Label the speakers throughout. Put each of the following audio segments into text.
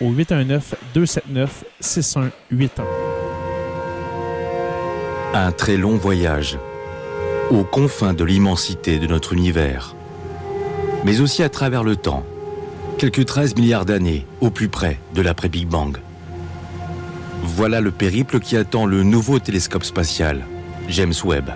Speaker 1: au 819-279-6181.
Speaker 2: Un très long voyage aux confins de l'immensité de notre univers mais aussi à travers le temps, quelques 13 milliards d'années au plus près de l'après-Big Bang. Voilà le périple qui attend le nouveau télescope spatial, James Webb.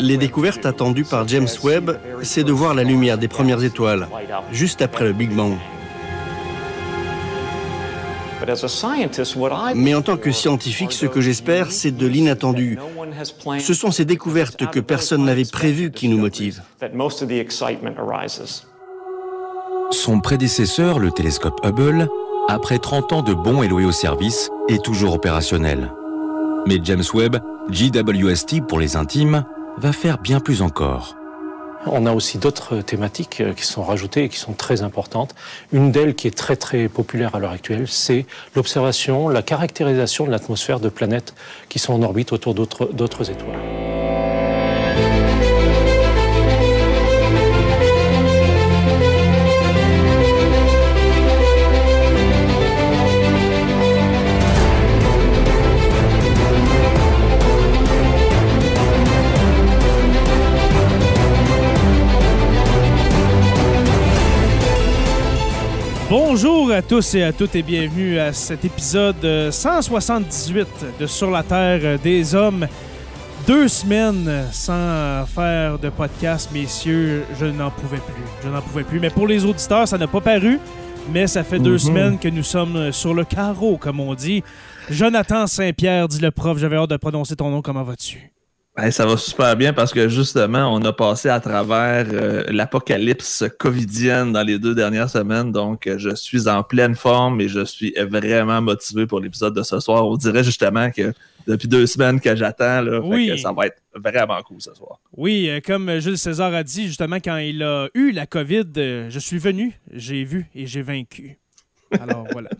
Speaker 3: Les découvertes attendues par James Webb, c'est de voir la lumière des premières étoiles, juste après le Big Bang. Mais en tant que scientifique, ce que j'espère, c'est de l'inattendu. Ce sont ces découvertes que personne n'avait prévues qui nous motivent.
Speaker 2: Son prédécesseur, le télescope Hubble, après 30 ans de bons et loyaux services, est toujours opérationnel. Mais James Webb, JWST pour les intimes, va faire bien plus encore.
Speaker 4: On a aussi d'autres thématiques euh, qui sont rajoutées et qui sont très importantes. Une d'elles qui est très très populaire à l'heure actuelle, c'est l'observation, la caractérisation de l'atmosphère de planètes qui sont en orbite autour d'autres étoiles.
Speaker 1: Bonjour à tous et à toutes et bienvenue à cet épisode 178 de Sur la Terre des Hommes. Deux semaines sans faire de podcast, messieurs, je n'en pouvais plus. Je n'en pouvais plus. Mais pour les auditeurs, ça n'a pas paru. Mais ça fait deux mhm. semaines que nous sommes sur le carreau, comme on dit. Jonathan Saint-Pierre, dit le prof, j'avais hâte de prononcer ton nom. Comment vas-tu?
Speaker 5: Ça va super bien parce que justement, on a passé à travers euh, l'apocalypse covidienne dans les deux dernières semaines. Donc, euh, je suis en pleine forme et je suis vraiment motivé pour l'épisode de ce soir. On dirait justement que depuis deux semaines que j'attends, oui. ça va être vraiment cool ce soir.
Speaker 1: Oui, euh, comme Jules César a dit, justement, quand il a eu la COVID, je suis venu, j'ai vu et j'ai vaincu. Alors, voilà.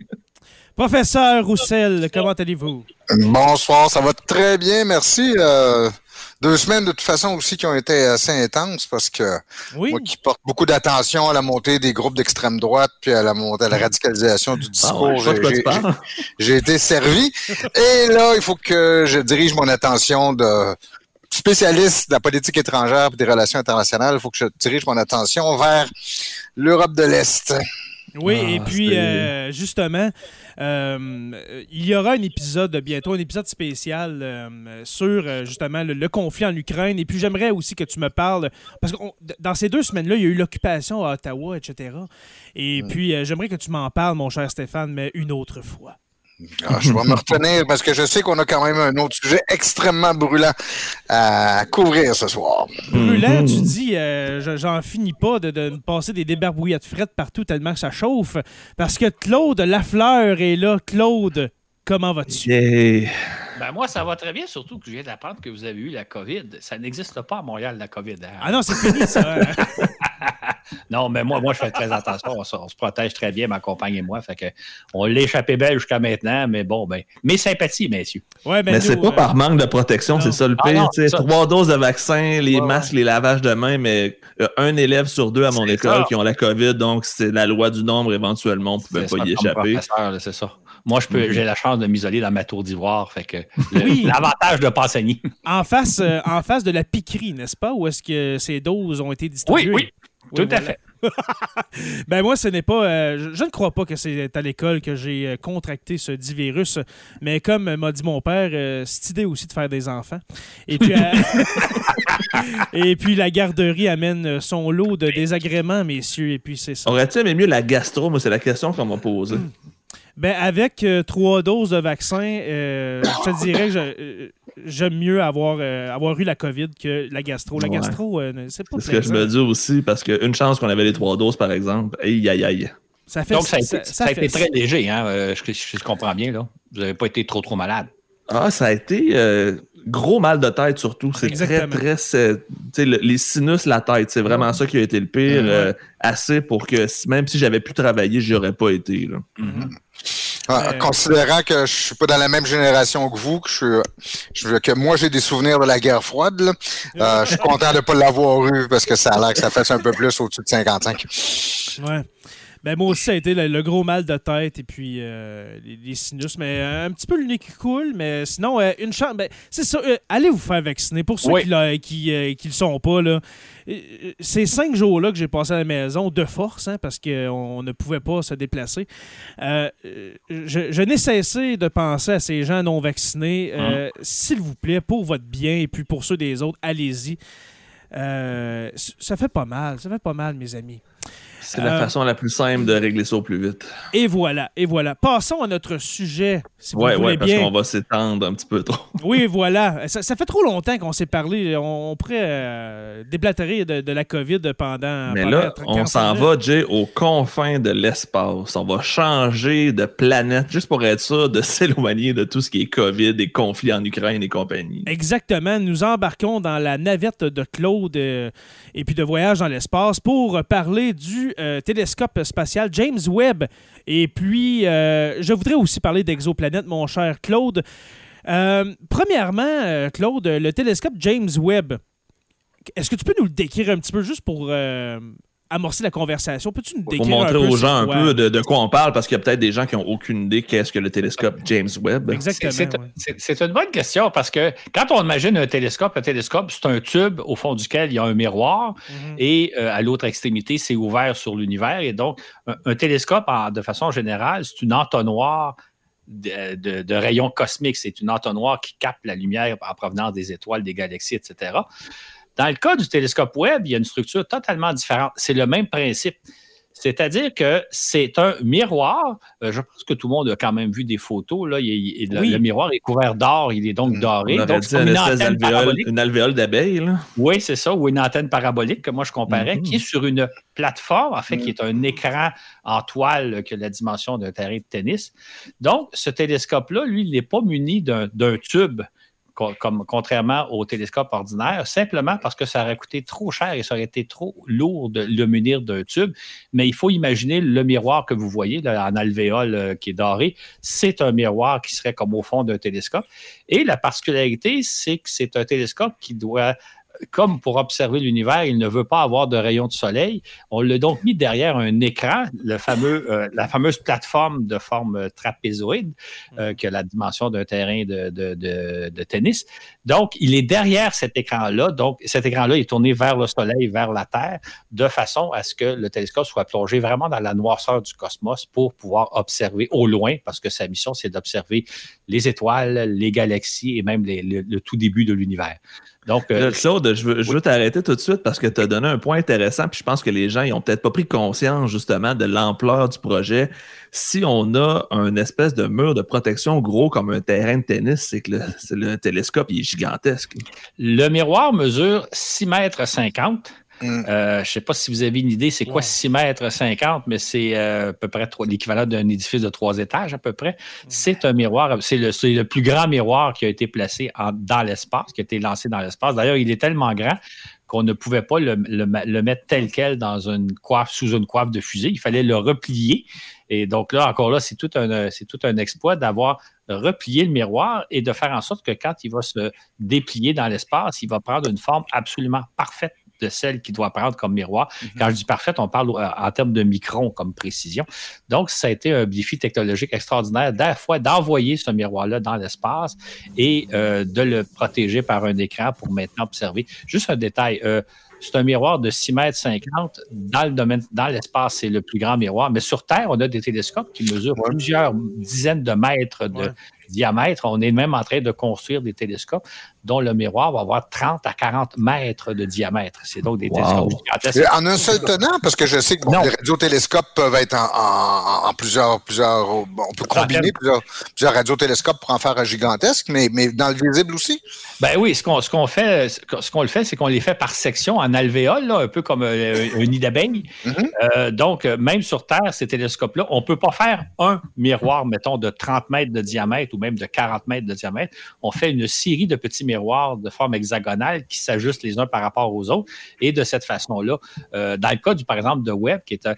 Speaker 1: Professeur Roussel, comment allez-vous?
Speaker 6: Bonsoir, ça va très bien, merci. Deux semaines de toute façon aussi qui ont été assez intenses parce que moi qui porte beaucoup d'attention à la montée des groupes d'extrême droite puis à la montée à la radicalisation du ah discours, j'ai été servi. Et là, il faut que je dirige mon attention de spécialiste de la politique étrangère et des relations internationales. Il faut que je dirige mon attention vers l'Europe de l'Est.
Speaker 1: Oui, et ah, puis euh, justement, euh, il y aura un épisode bientôt, un épisode spécial euh, sur justement le, conflit en Ukraine. Et puis j'aimerais aussi que tu me parles, parce que dans ces deux semaines-là, il y a eu l'occupation à Ottawa, etc. Et puis j'aimerais que tu m'en parles, mon cher Stéphane, mais une autre fois.
Speaker 6: Ah, je vais me retenir parce que je sais qu'on a quand même un autre sujet extrêmement brûlant à couvrir ce soir.
Speaker 1: Brûlant, tu dis, euh, j'en finis pas de, de passer des débarbouillettes frettes partout tellement que ça chauffe. Parce que Claude Lafleur est là. Claude, comment vas-tu?
Speaker 7: Ben moi, ça va très bien, surtout que je viens d'apprendre que vous avez eu la COVID. Ça n'existe pas à Montréal, la COVID. Hein?
Speaker 1: Ah non, c'est fini, ça.
Speaker 7: Non, mais moi, moi, je fais très attention. On se, protège très bien, ma compagne et moi. Fait que on l'a échappé belle jusqu'à maintenant, mais bon, ben, mes sympathies, messieurs.
Speaker 5: Ouais, mais, c'est pas euh, par manque de protection, c'est ça le ah pire. trois doses de vaccin, les masques, les lavages de mains, mais un élève sur deux à mon école qui ont la COVID, donc c'est la loi du nombre éventuellement, on ne pouvait pas y échapper.
Speaker 7: C'est ça. Moi, je peux, mhm. j'ai la chance de m'isoler dans ma tour d'ivoire. Fait que l'avantage de pas saigner.
Speaker 1: en face, euh, en face de la piquerie, n'est-ce pas? Où est-ce que ces doses ont été distribuées?
Speaker 7: Oui, oui. Tout à fait.
Speaker 1: ben moi, ce n'est pas. Euh, je, ne crois pas que c'est à l'école que j'ai euh, contracté ce dit virus, mais comme m'a dit mon père, c'est idée aussi de faire des enfants. Et puis, et puis la garderie amène son lot de désagréments, messieurs. Et puis c'est ça.
Speaker 5: Aurais-tu aimé mieux la gastro? Moi, c'est la question qu'on m'a posée.
Speaker 1: Ben, avec euh, trois doses de vaccin, euh, je te dirais que euh, j'aime mieux avoir, avoir eu la COVID que la gastro. La gastro, c'est pas
Speaker 5: C'est ce que je me dis aussi, parce qu'une chance qu'on avait les trois doses, par exemple, aïe, aïe, aïe.
Speaker 7: Ça fait, Donc, ça a été, très léger, hein, je, je, comprends bien. Là. Vous n'avez pas été trop, trop malade.
Speaker 5: Ah, ça a été gros mal de tête surtout. C'est très, très. les sinus, la tête, c'est vraiment ça qui a été le pire. assez pour que même si j'avais pu travailler, j'y aurais pas été. Là. Mm-hmm.
Speaker 6: Ah, considérant que je suis pas dans la même génération que vous, que, je, que moi j'ai des souvenirs de la guerre froide, euh, je suis content de ne pas l'avoir eu parce que ça a l'air que ça fait un peu plus au-dessus de 55.
Speaker 1: Ouais. Ben, moi aussi, ça a été le, gros mal de tête et puis euh, les, sinus. Mais euh, un petit peu le nez qui coule. Mais sinon, euh, une chance. Ben, c'est ça. allez vous faire vacciner. Pour ceux qui ne qui, le sont pas, là, ces cinq jours-là que j'ai passé à la maison de force, hein, parce qu'on ne pouvait pas se déplacer, je, n'ai cessé de penser à ces gens non vaccinés. Hein? S'il vous plaît, pour votre bien et puis pour ceux des autres, allez-y. ça fait pas mal. Ça fait pas mal, mes amis.
Speaker 5: C'est la euh, façon la plus simple de régler ça au plus vite.
Speaker 1: Et voilà, et voilà. Passons à notre sujet, si vous
Speaker 5: ouais,
Speaker 1: voulez
Speaker 5: ouais, parce qu'on va s'étendre un petit peu trop.
Speaker 1: oui, voilà. Ça, fait trop longtemps qu'on s'est parlé. On, pourrait euh, déblatérer de, la COVID pendant.
Speaker 5: Mais là, on s'en va, Jay, aux confins de l'espace. On va changer de planète juste pour être sûr de s'éloigner de tout ce qui est COVID, des conflits en Ukraine et compagnie.
Speaker 1: Exactement. Nous embarquons dans la navette de Claude. Euh, et puis de voyage dans l'espace pour parler du euh, télescope spatial James Webb. Et puis, euh, je voudrais aussi parler d'exoplanètes, mon cher Claude. Euh, premièrement, Claude, le télescope James Webb, est-ce que tu peux nous le décrire un petit peu juste pour amorcer la conversation. Peux-tu nous décrire
Speaker 5: Pour montrer aux gens un peu de, quoi on parle, parce qu'il y a peut-être des gens qui n'ont aucune idée qu'est-ce que le télescope James Webb.
Speaker 1: Exactement.
Speaker 7: C'est une bonne question, parce que quand on imagine un télescope, un télescope, c'est un tube au fond duquel il y a un miroir, mhm. et euh, à l'autre extrémité, c'est ouvert sur l'univers. Et donc, un, télescope, de façon générale, c'est une entonnoir de, de, rayons cosmiques. C'est une entonnoir qui capte la lumière en provenance des étoiles, des galaxies, etc. Dans le cas du télescope Webb, il y a une structure totalement différente. C'est le même principe. C'est-à-dire que c'est un miroir. Euh, je pense que tout le monde a quand même vu des photos. Là. le, miroir est couvert d'or, il est donc mm. doré.
Speaker 5: donc,
Speaker 7: c'est
Speaker 5: une, alvéole, une alvéole d'abeille.
Speaker 7: Oui, c'est ça, ou une antenne parabolique que moi je comparais, qui est mm-hmm. sur une plateforme, en fait, qui est un écran en toile que la dimension d'un terrain de tennis. Donc, ce télescope-là, lui, il n'est pas muni d'un tube contrairement au télescope ordinaire, simplement parce que ça aurait coûté trop cher et ça aurait été trop lourd de le munir d'un tube. Mais il faut imaginer le miroir que vous voyez là, en alvéole euh, qui est doré. C'est un miroir qui serait comme au fond d'un télescope. Et la particularité, c'est que c'est un télescope qui doit comme pour observer l'univers, il ne veut pas avoir de rayons de soleil. On l'a donc mis derrière un écran, le fameux, euh, la fameuse plateforme de forme trapézoïde, euh, qui a la dimension d'un terrain de, de, tennis. Donc, il est derrière cet écran-là. Donc, cet écran-là est tourné vers le soleil, vers la Terre, de façon à ce que le télescope soit plongé vraiment dans la noirceur du cosmos pour pouvoir observer au loin, parce que sa mission, c'est d'observer les étoiles, les galaxies et même le tout début de l'univers.
Speaker 5: Donc, euh, Claude, je veux, t'arrêter tout de suite parce que tu as donné un point intéressant, puis je pense que les gens n'ont peut-être pas pris conscience justement de l'ampleur du projet. Si on a un espèce de mur de protection gros comme un terrain de tennis, c'est que le, télescope est gigantesque.
Speaker 7: Le miroir mesure 6 mètres 50 Mm. Euh, je ne sais pas si vous avez une idée, c'est quoi 6 mètres 50, mais c'est euh, à peu près l'équivalent d'un édifice de trois étages à peu près. Mm. C'est un miroir, c'est le, plus grand miroir qui a été placé dans l'espace, qui a été lancé dans l'espace. D'ailleurs, il est tellement grand qu'on ne pouvait pas le, mettre tel quel dans une coiffe, sous une coiffe de fusée. Il fallait le replier. Et donc là, encore là, c'est tout un, c'est tout un exploit d'avoir replié le miroir et de faire en sorte que quand il va se déplier dans l'espace, il va prendre une forme absolument parfaite de celle qui doit prendre comme miroir. Mhm. Quand je dis parfaite, on parle euh, en termes de microns comme précision. Donc, ça a été un défi technologique extraordinaire fois d'envoyer ce miroir-là dans l'espace et euh, de le protéger par un écran pour maintenant observer. Juste un détail. Euh, c'est un miroir de 6 mètres 50. Dans le domaine, dans l'espace, c'est le plus grand miroir. Mais sur Terre, on a des télescopes qui mesurent plusieurs dizaines de mètres de diamètre. On est même en train de construire des télescopes dont le miroir va avoir 30 à 40 mètres de diamètre. C'est donc des télescopes
Speaker 6: En un seul tenant, parce que je sais que les radiotélescopes peuvent être en, plusieurs, plusieurs. On peut combiner plusieurs, plusieurs radiotélescopes pour en faire un gigantesque, mais, mais dans le visible aussi?
Speaker 7: Ben oui, ce qu'on ce qu'on fait, ce qu'on le fait, c'est qu'on les fait par section en alvéole, un peu comme euh, un, nid d'abeille. Mm-hmm. Euh, donc, même sur Terre, ces télescopes-là, on ne peut pas faire un miroir, mettons, de 30 mètres de diamètre ou même de 40 mètres de diamètre. On fait une série de petits miroirs de forme hexagonale qui s'ajustent les uns par rapport aux autres. Et de cette façon-là, euh, dans le cas, du, par exemple, de Webb, qui est un,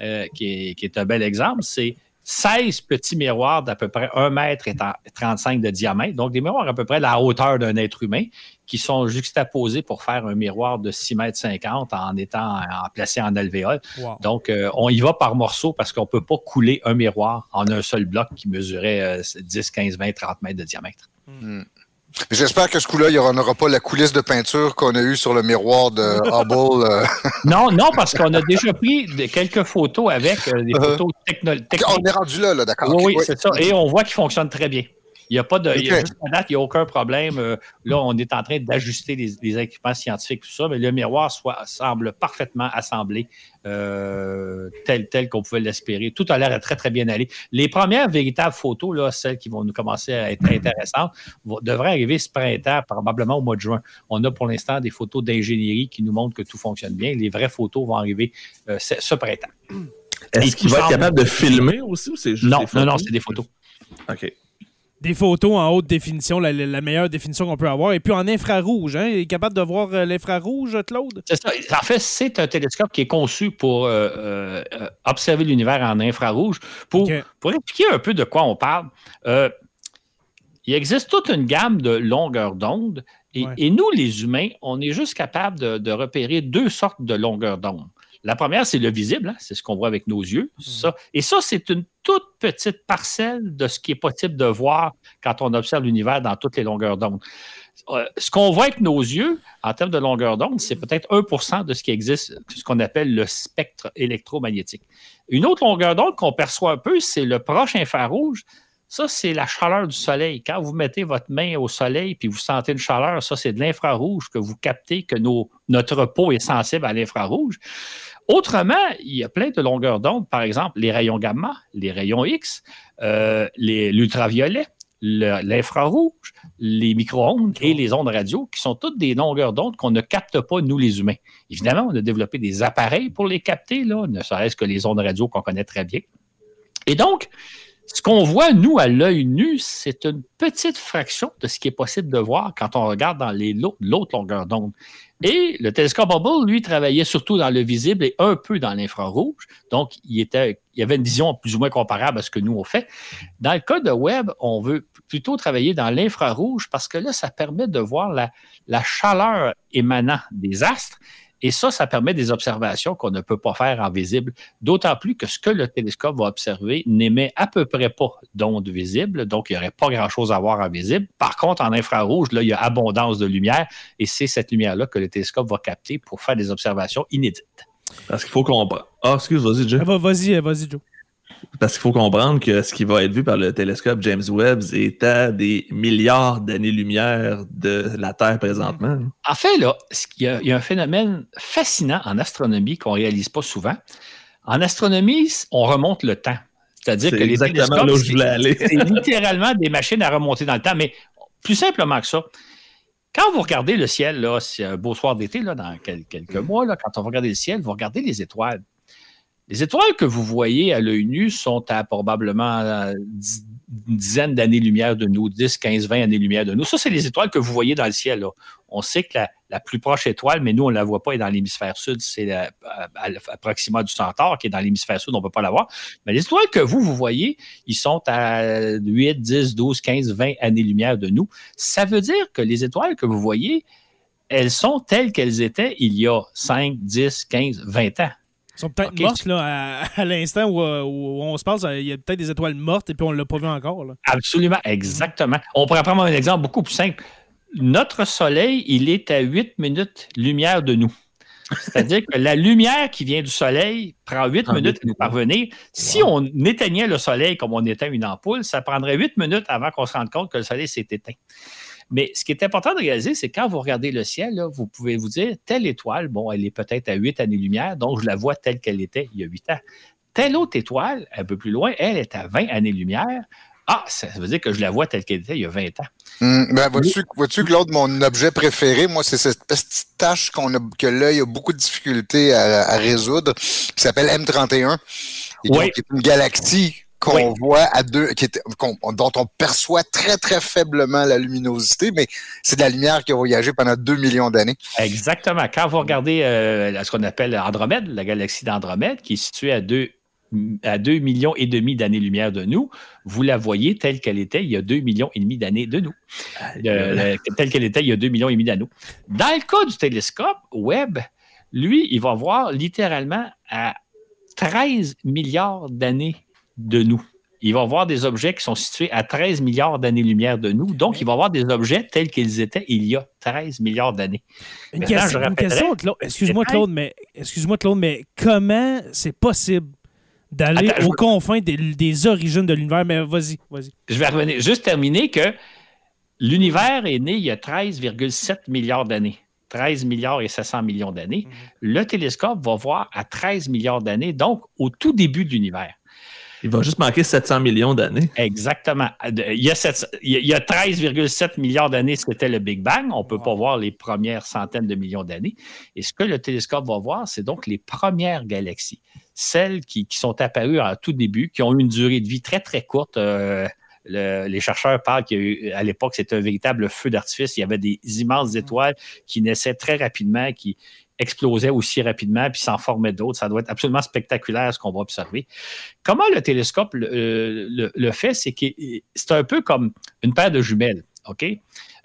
Speaker 7: euh, qui est, un bel exemple, c'est 16 petits miroirs d'à peu près 1 mètre et 35 de diamètre, donc des miroirs à peu près la hauteur d'un être humain, qui sont juxtaposés pour faire un miroir de 6 mètres 50 en étant en, placé en alvéole. Donc, euh, on y va par morceaux parce qu'on ne peut pas couler un miroir en un seul bloc qui mesurait 10, 15, 20, 30 mètres de diamètre.
Speaker 6: Hmm. J'espère que ce coup-là, il n'y aura pas la coulisse de peinture qu'on a eue sur le miroir de Hubble. Euh.
Speaker 7: non, non, parce qu'on a déjà pris quelques photos avec euh, des uh-huh. photos technologiques.
Speaker 6: On est rendu là, là d'accord.
Speaker 7: Oui, oui, c'est ça. Et on voit qu'il fonctionne très bien. Il n'y a pas de. Il n'y a, aucun problème. Euh, là, on est en train d'ajuster les, équipements scientifiques, tout ça, mais le miroir semble parfaitement assemblé, euh, tel, tel qu'on pouvait l'espérer. Tout a l'air très, très bien aller. Les premières véritables photos, là, celles qui vont nous commencer à être intéressantes, devraient arriver ce printemps, probablement au mois de juin. On a pour l'instant des photos d'ingénierie qui nous montrent que tout fonctionne bien. Les vraies photos vont arriver euh, ce, printemps.
Speaker 5: Est-ce qu'il va être capable de filmer aussi ou c'est juste
Speaker 7: non,
Speaker 5: des photos?
Speaker 7: Non, non, c'est des photos.
Speaker 5: OK
Speaker 1: des photos en haute définition, la, meilleure définition qu'on peut avoir. Et puis en infrarouge, hein? Il est capable de voir euh, l'infrarouge, Claude?
Speaker 7: C'est ça. En fait, c'est un télescope qui est conçu pour euh, euh, observer l'univers en infrarouge. Pour, pour expliquer un peu de quoi on parle, il existe toute une gamme de longueurs d'onde. Et, nous, les humains, on est juste capable de repérer deux sortes de longueurs d'onde. La première, c'est le visible, hein, c'est ce qu'on voit avec nos yeux. Mhm. Ça. Et ça, c'est une toute petite parcelle de ce qui est possible de voir quand on observe l'univers dans toutes les longueurs d'onde. Euh, ce qu'on voit avec nos yeux, en termes de longueur d'onde, c'est peut-être 1% de ce qui existe, ce qu'on appelle le spectre électromagnétique. Une autre longueur d'onde qu'on perçoit un peu, c'est le proche infrarouge. Ça, c'est la chaleur du soleil. Quand vous mettez votre main au soleil puis vous sentez une chaleur, ça, c'est de l'infrarouge que vous captez que notre peau est sensible à l'infrarouge. Autrement, il y a plein de longueurs d'onde, par exemple les rayons gamma, les rayons X, euh, l'ultraviolet, l'infrarouge, les micro-ondes et les ondes radio, qui sont toutes des longueurs d'onde qu'on ne capte pas, nous, les humains. Évidemment, on a développé des appareils pour les capter, là, ne serait-ce que les ondes radio qu'on connaît très bien. Et donc, ce qu'on voit, nous, à l'œil nu, c'est une petite fraction de ce qui est possible de voir quand on regarde dans l'autre longueur d'onde. Et le télescope Hubble, lui, travaillait surtout dans le visible et un peu dans l'infrarouge. Donc, il, était, il y avait une vision plus ou moins comparable à ce que nous, on fait. Dans le cas de Webb, on veut plutôt travailler dans l'infrarouge parce que là, ça permet de voir la chaleur émanant des astres et ça, ça permet des observations qu'on ne peut pas faire en visible, d'autant plus que ce que le télescope va observer n'émet à peu près pas d'ondes visibles, donc il n'y aurait pas grand-chose à voir en visible. Par contre, en infrarouge, là, il y a abondance de lumière, et c'est cette lumière-là que le télescope va capter pour faire des observations inédites.
Speaker 5: Parce qu'il faut qu'on... Ah, excuse, vas-y, Joe.
Speaker 1: Vas-y, vas-y, Joe.
Speaker 5: Parce qu'il faut comprendre que ce qui va être vu par le télescope James Webb est à des milliards d'années-lumière de la Terre présentement.
Speaker 7: En fait, là, il y, a, un phénomène fascinant en astronomie qu'on ne réalise pas souvent. En astronomie, on remonte le temps. C'est-à-dire que les
Speaker 5: exactement là où je voulais aller.
Speaker 7: c'est littéralement des machines à remonter dans le temps. Mais plus simplement que ça, Quand vous regardez le ciel, là, c'est un beau soir d'été, là, dans quelques mm. mois, là, quand on va regarder le ciel, vous regardez les étoiles. Les étoiles que vous voyez à l'œil nu sont à probablement euh, une dizaine d'années-lumière de nous, 10, 15, 20 années-lumière de nous. Ça, c'est les étoiles que vous voyez dans le ciel. On sait que la, plus proche étoile, mais nous, on ne la voit pas, est dans l'hémisphère sud. C'est à, Proxima du Centaure qui est dans l'hémisphère sud, on ne peut pas la voir. Mais les étoiles que vous, vous voyez, ils sont à 8, 10, 12, 15, 20 années-lumière de nous. Ça veut dire que les étoiles que vous voyez, elles sont telles qu'elles étaient il y a 5, 10, 15, 20 ans
Speaker 1: sont peut-être mortes là, à, l'instant où, on se passe. Il y a peut-être des étoiles mortes et puis on ne l'a pas vu encore.
Speaker 7: Absolument, exactement. On pourrait prendre un exemple beaucoup plus simple. Notre Soleil, il est à 8 minutes lumière de nous. C'est-à-dire que la lumière qui vient du Soleil prend 8 minutes à nous parvenir. Si on éteignait le Soleil comme on éteint une ampoule, ça prendrait 8 minutes avant qu'on se rende compte que le Soleil s'est éteint. Mais ce qui est important de réaliser, c'est quand vous regardez le ciel, vous pouvez vous dire, telle étoile, bon, elle est peut-être à 8 années-lumière, donc je la vois telle qu'elle était il y a 8 ans. Telle autre étoile, un peu plus loin, elle est à 20 années-lumière. Ah, ça veut dire que je la vois telle qu'elle était il y a 20 ans.
Speaker 6: Hum, ben, vois-tu, Claude, mon objet préféré, moi, c'est cette petite tâche qu'on a, que l'œil a beaucoup de difficultés à, résoudre, qui s'appelle M31. Et oui. est une galaxie qu'on voit à deux, qui dont on perçoit très, très faiblement la luminosité, mais c'est de la lumière qui a voyagé pendant deux millions d'années.
Speaker 7: Exactement. Quand vous regardez euh, ce qu'on appelle Andromède, la galaxie d'Andromède, qui est située à deux à 2 millions et demi d'années-lumière de nous, vous la voyez telle qu'elle était il y a 2 millions et demi d'années de nous. Euh, telle qu'elle était il y a 2 millions et demi d'années. Dans le cas du télescope Webb, lui, il va voir littéralement à 13 milliards d'années de nous. Il va voir des objets qui sont situés à 13 milliards d'années-lumière de nous. Donc, il va voir des objets tels qu'ils étaient il y a 13 milliards d'années.
Speaker 1: Une, question, Excuse-moi, Claude, mais excuse-moi, Claude, mais comment c'est possible d'aller aux confins des, origines de l'univers? Mais vas-y, vas-y.
Speaker 7: Je vais revenir. Juste terminer que l'univers est né il y a 13,7 milliards d'années. 13 milliards et 700 millions d'années. Mhm. Le télescope va voir à 13 milliards d'années, donc au tout début de l'univers.
Speaker 5: Il va juste manquer 700 millions d'années.
Speaker 7: Exactement. Il y a, 13,7 milliards d'années, c'était le Big Bang. On ne peut pas voir les premières centaines de millions d'années. Et ce que le télescope va voir, c'est donc les premières galaxies. Celles qui, sont apparues en tout début, qui ont eu une durée de vie très, très courte. Euh, les chercheurs parlent qu'à l'époque, c'était un véritable feu d'artifice. Il y avait des immenses étoiles qui naissaient très rapidement, qui, explosait aussi rapidement puis s'en formait d'autres. Ça doit être absolument spectaculaire ce qu'on va observer. Comment le télescope le, euh, fait, c'est que c'est un peu comme une paire de jumelles. OK?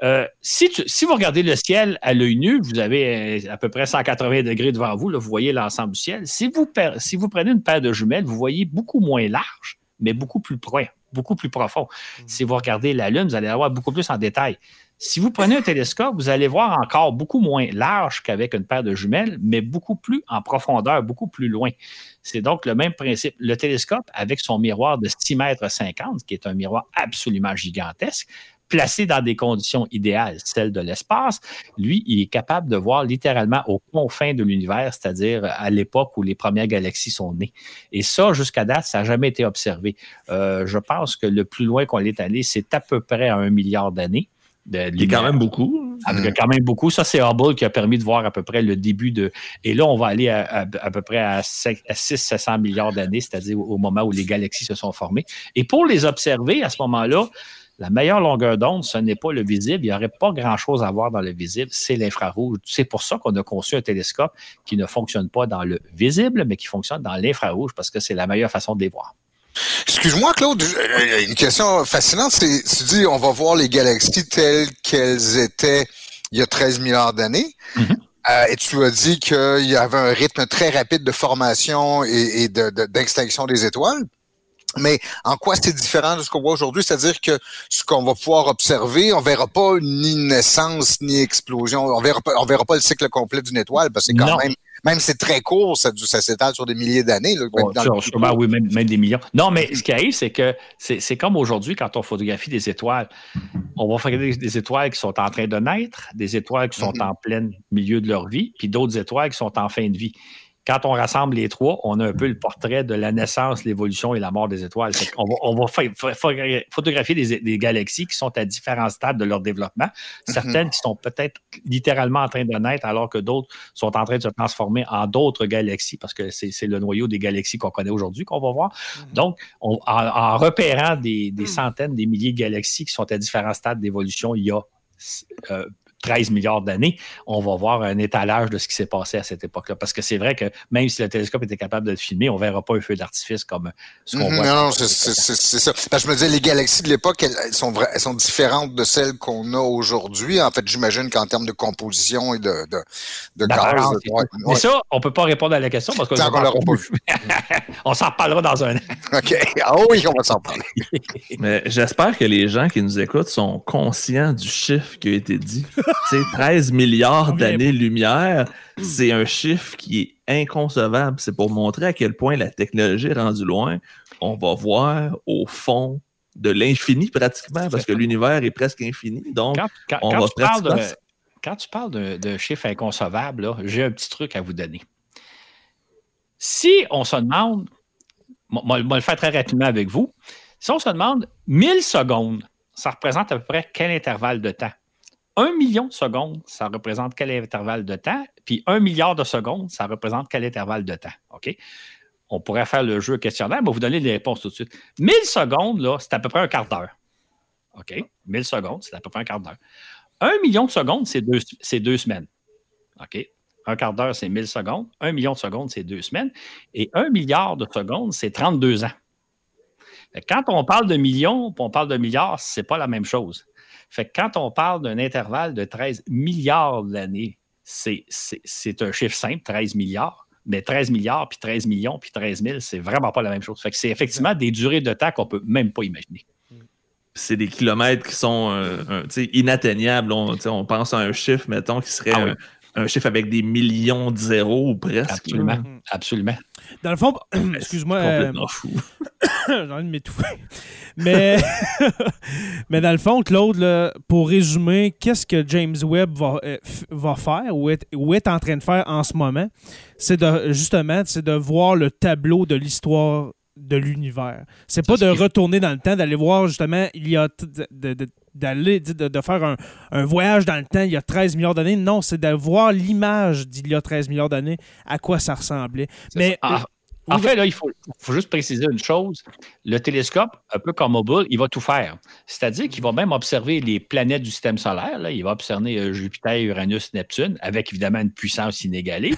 Speaker 7: Euh, si, vous regardez le ciel à l'œil nu, vous avez euh, à peu près 180 degrés devant vous, là, vous voyez l'ensemble du ciel. Si vous, si vous prenez une paire de jumelles, vous voyez beaucoup moins large, mais beaucoup plus proche, beaucoup plus profond. Mmh. Si vous regardez la Lune, vous allez avoir beaucoup plus en détail. Si vous prenez un télescope, vous allez voir encore beaucoup moins large qu'avec une paire de jumelles, mais beaucoup plus en profondeur, beaucoup plus loin. C'est donc le même principe. Le télescope, avec son miroir de 6 mètres 50, qui est un miroir absolument gigantesque, placé dans des conditions idéales, celles de l'espace, lui, il est capable de voir littéralement aux confins de l'univers, c'est-à-dire à l'époque où les premières galaxies sont nées. Et ça, jusqu'à date, ça n'a jamais été observé. Euh, je pense que le plus loin qu'on est allé, c'est à peu près à un milliard d'années.
Speaker 5: Il y a quand même beaucoup.
Speaker 7: Ah, il y a quand même beaucoup. Ça, c'est Hubble qui a permis de voir à peu près le début de. Et là, on va aller à, peu près à, 600-700 milliards d'années, c'est-à-dire au moment où les galaxies se sont formées. Et pour les observer à ce moment-là, la meilleure longueur d'onde, ce n'est pas le visible. Il n'y aurait pas grand-chose à voir dans le visible, c'est l'infrarouge. C'est pour ça qu'on a conçu un télescope qui ne fonctionne pas dans le visible, mais qui fonctionne dans l'infrarouge parce que c'est la meilleure façon de les voir.
Speaker 6: Excuse-moi, Claude, euh, une question fascinante. C'est, tu dis, on va voir les galaxies telles qu'elles étaient il y a 13 milliards d'années. Mm-hmm. Euh, et tu as dit qu'il y avait un rythme très rapide de formation et, d'extinction des étoiles. Mais en quoi c'est différent de ce qu'on voit aujourd'hui? C'est-à-dire que ce qu'on va pouvoir observer, on verra pas ni naissance ni explosion. On verra pas, on verra pas le cycle complet d'une étoile parce que c'est quand même même c'est très court, ça, s'étale sur des milliers d'années.
Speaker 7: oui, même, des millions. Non, mais ce qui arrive, c'est que c'est comme aujourd'hui quand on photographie des étoiles. On va photographier des étoiles qui sont en train de naître, des étoiles qui sont mm-hmm. en plein milieu de leur vie, puis d'autres étoiles qui sont en fin de vie. Quand on rassemble les trois, on a un peu le portrait de la naissance, l'évolution et la mort des étoiles. On va, on va photographier des, galaxies qui sont à différents stades de leur développement. Mhm. Certaines qui sont peut-être littéralement en train de naître, alors que d'autres sont en train de se transformer en d'autres galaxies, parce que c'est le noyau des galaxies qu'on connaît aujourd'hui qu'on va voir. Mhm. Donc, en, repérant des, mhm. centaines, des milliers de galaxies qui sont à différents stades d'évolution il y a euh, 13 milliards d'années, on va voir un étalage de ce qui s'est passé à cette époque-là. Parce que c'est vrai que même si le télescope était capable de le filmer, on ne verra pas un feu d'artifice comme ce qu'on mhm, voit.
Speaker 6: Non, c'est ça. je me disais, les galaxies de l'époque, elles, sont, elles sont différentes de celles qu'on a aujourd'hui. En fait, j'imagine qu'en termes de composition et de, de, de gaz.
Speaker 7: Mais ça, on ne peut pas répondre à la question parce qu'on on s'en reparlera dans un an.
Speaker 6: OK. Ah oui, on va s'en parler.
Speaker 5: Mais j'espère que les gens qui nous écoutent sont conscients du chiffre qui a été dit. 13 milliards d'années-lumière, c'est un chiffre qui est inconcevable. C'est pour montrer à quel point la technologie est rendue loin. On va voir au fond de l'infini pratiquement, parce que l'univers est presque infini. Donc,
Speaker 7: quand, on va tu parles de, quand tu parles de, chiffres inconcevables, j'ai un petit truc à vous donner. Si on se demande, je vais le faire très rapidement avec vous, si on se demande 1000 secondes, ça représente à peu près quel intervalle de temps? Un million de secondes, ça représente quel intervalle de temps? Puis un milliard de secondes, ça représente quel intervalle de temps? On pourrait faire le jeu questionnaire, mais vous donner les réponses tout de suite. 1000 secondes, c'est à peu près un quart d'heure. OK? 1000 secondes, c'est à peu près un quart d'heure. Un million de secondes, c'est deux, semaines. Un quart d'heure, c'est 1000 secondes. Un million de secondes, c'est deux semaines. Et un milliard de secondes, c'est 32 ans. Quand on parle de millions, on parle de milliards, ce n'est pas la même chose. Fait que quand on parle d'un intervalle de 13 milliards d'années, c'est un chiffre simple, 13 milliards. Mais 13 milliards, puis 13 millions, puis 13 000, c'est vraiment pas la même chose. Fait que c'est effectivement des durées de temps qu'on peut même pas imaginer.
Speaker 5: C'est des kilomètres qui sont euh, inatteignables. On, pense à un chiffre, mettons, qui serait ah un, chiffre avec des millions de zéros ou presque.
Speaker 7: Absolument. Absolument.
Speaker 1: Dans le fond, excuse-moi. Complètement euh, fou. J'ai envie de m'étouffer. Mais, mais dans le fond, Claude, pour résumer, qu'est-ce que James Webb va, euh, va faire ou est, ou est, en train de faire en ce moment? C'est de justement c'est de voir le tableau de l'histoire de l'univers. C'est pas de retourner dans le temps, d'aller voir justement, il y a d'aller de, faire un, un, voyage dans le temps il y a 13 milliards d'années. Non, c'est de voir l'image d'il y a 13 milliards d'années, à quoi ça ressemblait. Mais
Speaker 7: ah, en fait, là, il faut, juste préciser une chose. Le télescope, un peu comme mobile, il va tout faire. C'est-à-dire qu'il va même observer les planètes du système solaire. Là. Il va observer euh, Jupiter, Uranus, Neptune, avec évidemment une puissance inégalée.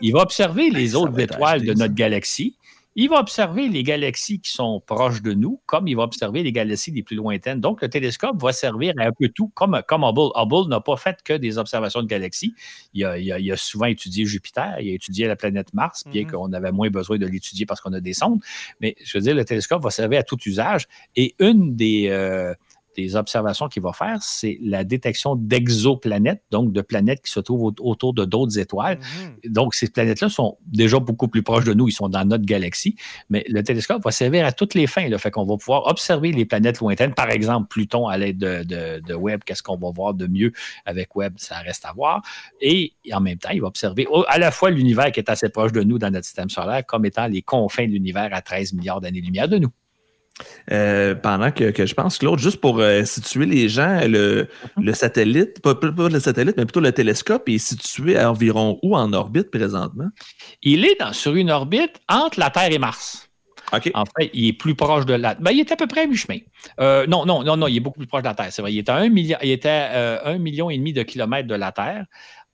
Speaker 7: Il va observer les autres étoiles de notre galaxie. Il va observer les galaxies qui sont proches de nous, comme il va observer les galaxies les plus lointaines. Donc, le télescope va servir à un peu tout, comme, comme Hubble. Hubble n'a pas fait que des observations de galaxies. Il a, souvent étudié Jupiter, il a étudié la planète Mars, bien mhm. qu'on avait moins besoin de l'étudier parce qu'on a des sondes. Mais je veux dire, le télescope va servir à tout usage. Et une des, euh, des observations qu'il va faire, c'est la détection d'exoplanètes, donc de planètes qui se trouvent autour de d'autres étoiles. Mhm. Donc, ces planètes-là sont déjà beaucoup plus proches de nous, ils sont dans notre galaxie, mais le télescope va servir à toutes les fins. Là, fait qu'on va pouvoir observer les planètes lointaines, par exemple Pluton à l'aide de, de, de, Webb, qu'est-ce qu'on va voir de mieux avec Webb, ça reste à voir. Et en même temps, il va observer à la fois l'univers qui est assez proche de nous dans notre système solaire, comme étant les confins de l'univers à 13 milliards d'années-lumière de nous.
Speaker 5: Euh, pendant que, je pense, Claude, juste pour euh, situer les gens, le, mhm. satellite, pas, le satellite, mais plutôt le télescope est situé à environ où en orbite présentement?
Speaker 7: Il est sur une orbite entre la Terre et Mars. En fait, il est plus proche de la. Ben, il est à peu près à mi-chemin. Euh, non, non, non, non, il est beaucoup plus proche de la Terre. C'est vrai. Il est à un million, il était à un million et demi de kilomètres de la Terre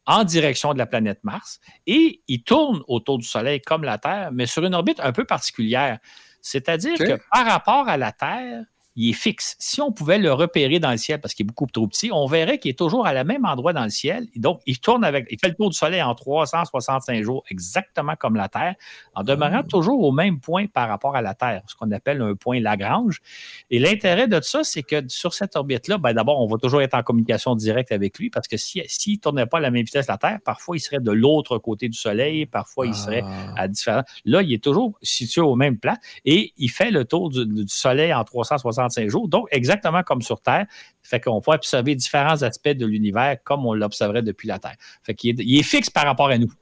Speaker 7: en direction de la planète Mars et il tourne autour du Soleil comme la Terre, mais sur une orbite un peu particulière. C'est-à-dire que par rapport à la Terre, il est fixe. Si on pouvait le repérer dans le ciel parce qu'il est beaucoup trop petit, on verrait qu'il est toujours à la même endroit dans le ciel. donc, il tourne avec, il fait le tour du Soleil en 365 jours, exactement comme la Terre, en demeurant ah. toujours au même point par rapport à la Terre, ce qu'on appelle un point Lagrange. Et l'intérêt de ça, c'est que sur cette orbite-là, ben d'abord, on va toujours être en communication directe avec lui parce que s'il si, ne tournait pas à la même vitesse que la Terre, parfois il serait de l'autre côté du Soleil, parfois il serait ah. à différents. Là, il est toujours situé au même plan et il fait le tour du, du Soleil en 365 jours. Donc, exactement comme sur Terre, fait qu'on peut observer différents aspects de l'univers comme on l'observerait depuis la Terre. Fait qu'il est, il est fixe par rapport à nous.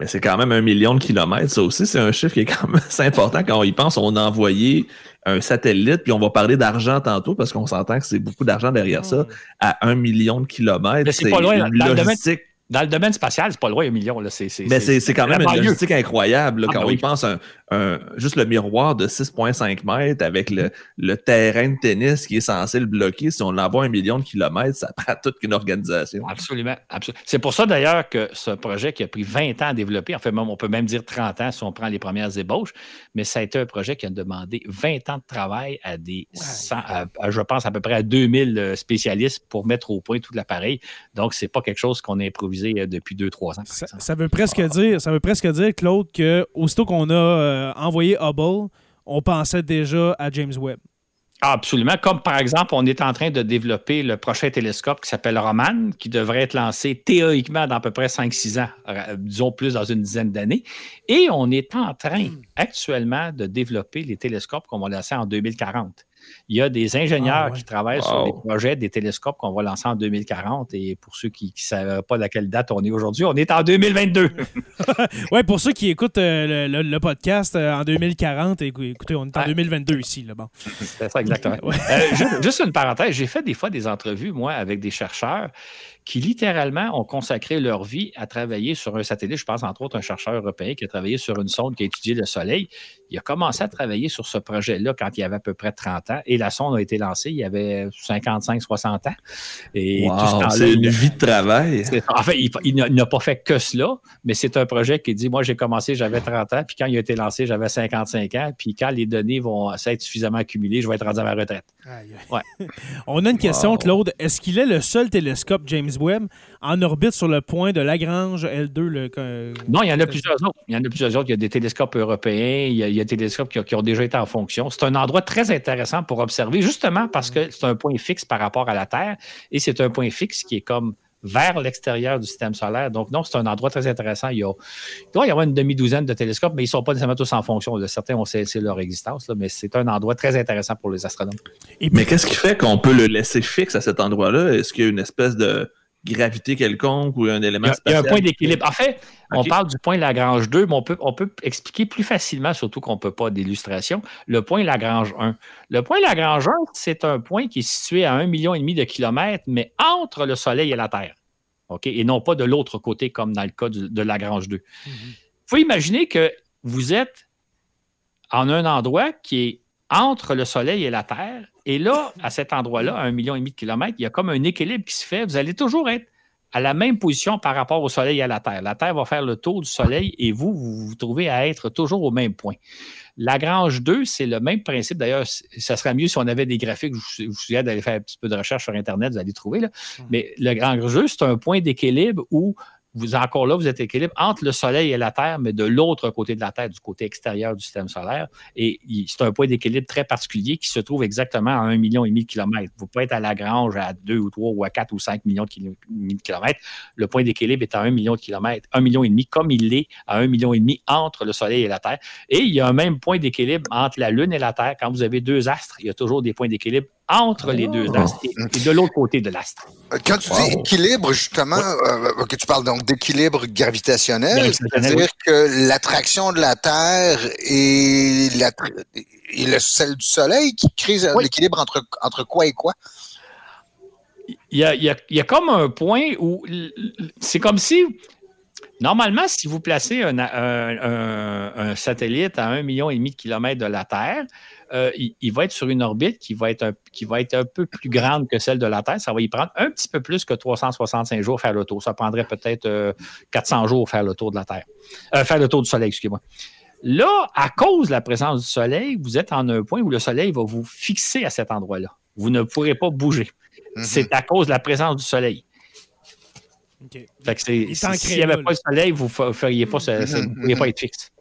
Speaker 5: Mais c'est quand même un million de kilomètres. Ça aussi, c'est un chiffre qui est quand même assez important. Quand on y pense, on a envoyé un satellite, puis on va parler d'argent tantôt parce qu'on s'entend que c'est beaucoup d'argent derrière ça, à un million de kilomètres.
Speaker 7: C'est pas loin. Logistique dans le domaine spatial, c'est pas loin un million.
Speaker 5: C'est, Mais c'est, quand même une logistique incroyable. Ah, quand ben on y pense, un, juste le miroir de 6,5 mètres avec le, le, terrain de tennis qui est censé le bloquer, si on l'envoie un million de kilomètres, ça prend toute une organisation.
Speaker 7: Absolument. absolument. C'est pour ça d'ailleurs que ce projet qui a pris 20 ans à développer, en fait, on peut même dire 30 ans si on prend les premières ébauches, mais ça a été un projet qui a demandé 20 ans de travail à des, je pense, à peu près à 2000 euh, spécialistes pour mettre au point tout l'appareil. Donc, c'est pas quelque chose qu'on a improvisé euh, depuis 2-3 ans.
Speaker 1: Ça, veut presque dire, ça veut presque dire, Claude, que aussitôt qu'on a euh, envoyé Hubble, on pensait déjà à James Webb.
Speaker 7: Absolument. Comme par exemple, on est en train de développer le prochain télescope qui s'appelle Roman, qui devrait être lancé théoriquement dans à peu près 5-6 ans, euh, disons plus dans une dizaine d'années. Et on est en train actuellement de développer les télescopes qu'on va lancer en 2040. Il y a des ingénieurs ah, qui travaillent sur les projets des télescopes qu'on va lancer en 2040. Et pour ceux qui ne savent pas à quelle date on est aujourd'hui, on est en 2022.
Speaker 1: oui, pour ceux qui écoutent euh, le, podcast euh, en 2040, écoutez, on est en 2022 ici. Là, bon.
Speaker 7: C'est ça, exactement. Euh, juste une parenthèse, j'ai fait des fois des entrevues, moi, avec des chercheurs qui littéralement ont consacré leur vie à travailler sur un satellite. Je pense entre autres un chercheur européen qui a travaillé sur une sonde qui a étudié le Soleil. Il a commencé à travailler sur ce projet-là quand il avait à peu près 30 ans et la sonde a été lancée, il y avait 55-60 ans.
Speaker 5: Et c'est une vie de travail.
Speaker 7: En fait, il, n'a pas fait que cela, mais c'est un projet qui dit, moi j'ai commencé, j'avais 30 ans, puis quand il a été lancé, j'avais 55 ans, puis quand les données vont être suffisamment accumulées, je vais être rendu à ma retraite.
Speaker 1: On a une question, Claude. Est-ce qu'il est le seul télescope James Webb en orbite sur le point de Lagrange L2. Le...
Speaker 7: Non, il y en a plusieurs autres. Il y en a plusieurs autres. Il y a des télescopes européens, il y a, des télescopes qui, ont déjà été en fonction. C'est un endroit très intéressant pour observer, justement parce que c'est un point fixe par rapport à la Terre et c'est un point fixe qui est comme vers l'extérieur du système solaire. Donc, non, c'est un endroit très intéressant. Il, y a, doit y avoir une demi-douzaine de télescopes, mais ils ne sont pas nécessairement tous en fonction. Certains ont cessé leur existence, mais c'est un endroit très intéressant pour les astronomes.
Speaker 5: mais qu'est-ce qui fait qu'on peut le laisser fixe à cet endroit-là? Est-ce qu'il y a une espèce de gravité quelconque ou un élément
Speaker 7: spatial? Il y a un point d'équilibre. En fait, on parle du point Lagrange 2, mais on peut, on peut expliquer plus facilement, surtout qu'on ne peut pas d'illustration, le point Lagrange 1. Le point Lagrange 1, c'est un point qui est situé à 1,5 million et demi de kilomètres, mais entre le Soleil et la Terre. OK? Et non pas de l'autre côté, comme dans le cas de Lagrange 2. Il faut imaginer que vous êtes en un endroit qui est entre le Soleil et la Terre. Et là, à cet endroit-là, à un million et demi de kilomètres, il y a comme un équilibre qui se fait. Vous allez toujours être à la même position par rapport au Soleil et à la Terre. La Terre va faire le tour du Soleil et vous, vous vous trouvez à être toujours au même point. Lagrange 2, c'est le même principe. D'ailleurs, ça serait mieux si on avait des graphiques. Je vous souviens d'aller faire un petit peu de recherche sur Internet, vous allez trouver. Là. Mmh. Mais Lagrange 2, c'est un point d'équilibre où vous encore là, vous êtes équilibre entre le Soleil et la Terre, mais de l'autre côté de la Terre, du côté extérieur du système solaire. Et c'est un point d'équilibre très particulier qui se trouve exactement à un million et demi de kilomètres. Vous pouvez être à Lagrange à 2 ou 3 ou à 4 ou 5 millions de kilomètres. Le point d'équilibre est à un million de kilomètres, un million et demi, comme il l'est à un million et demi entre le Soleil et la Terre. Et il y a un même point d'équilibre entre la Lune et la Terre. Quand vous avez deux astres, il y a toujours des points d'équilibre entre les deux ah. astres et, de l'autre côté de l'astre.
Speaker 6: Quand tu dis équilibre, justement, euh, que tu parles donc d'équilibre gravitationnel, c'est-à-dire que l'attraction de la Terre et, la, et celle du Soleil qui crée l'équilibre entre, entre quoi et quoi?
Speaker 7: Il y, a, il, y a, comme un point où c'est comme si Normalement, si vous placez un, un, satellite à un million et demi de kilomètres de la Terre, euh, il, va être sur une orbite qui va, être un, qui va être un peu plus grande que celle de la Terre. Ça va y prendre un petit peu plus que 365 jours faire le tour. Ça prendrait peut-être 400 euh, jours faire le tour de la Terre. Euh, faire le tour du Soleil, excusez-moi. Là, à cause de la présence du Soleil, vous êtes en un point où le Soleil va vous fixer à cet endroit-là. Vous ne pourrez pas bouger. Mm-hmm. C'est à cause de la présence du Soleil. s'il n'y avait pas le soleil, vous ne feriez pas, pourriez pas être fixe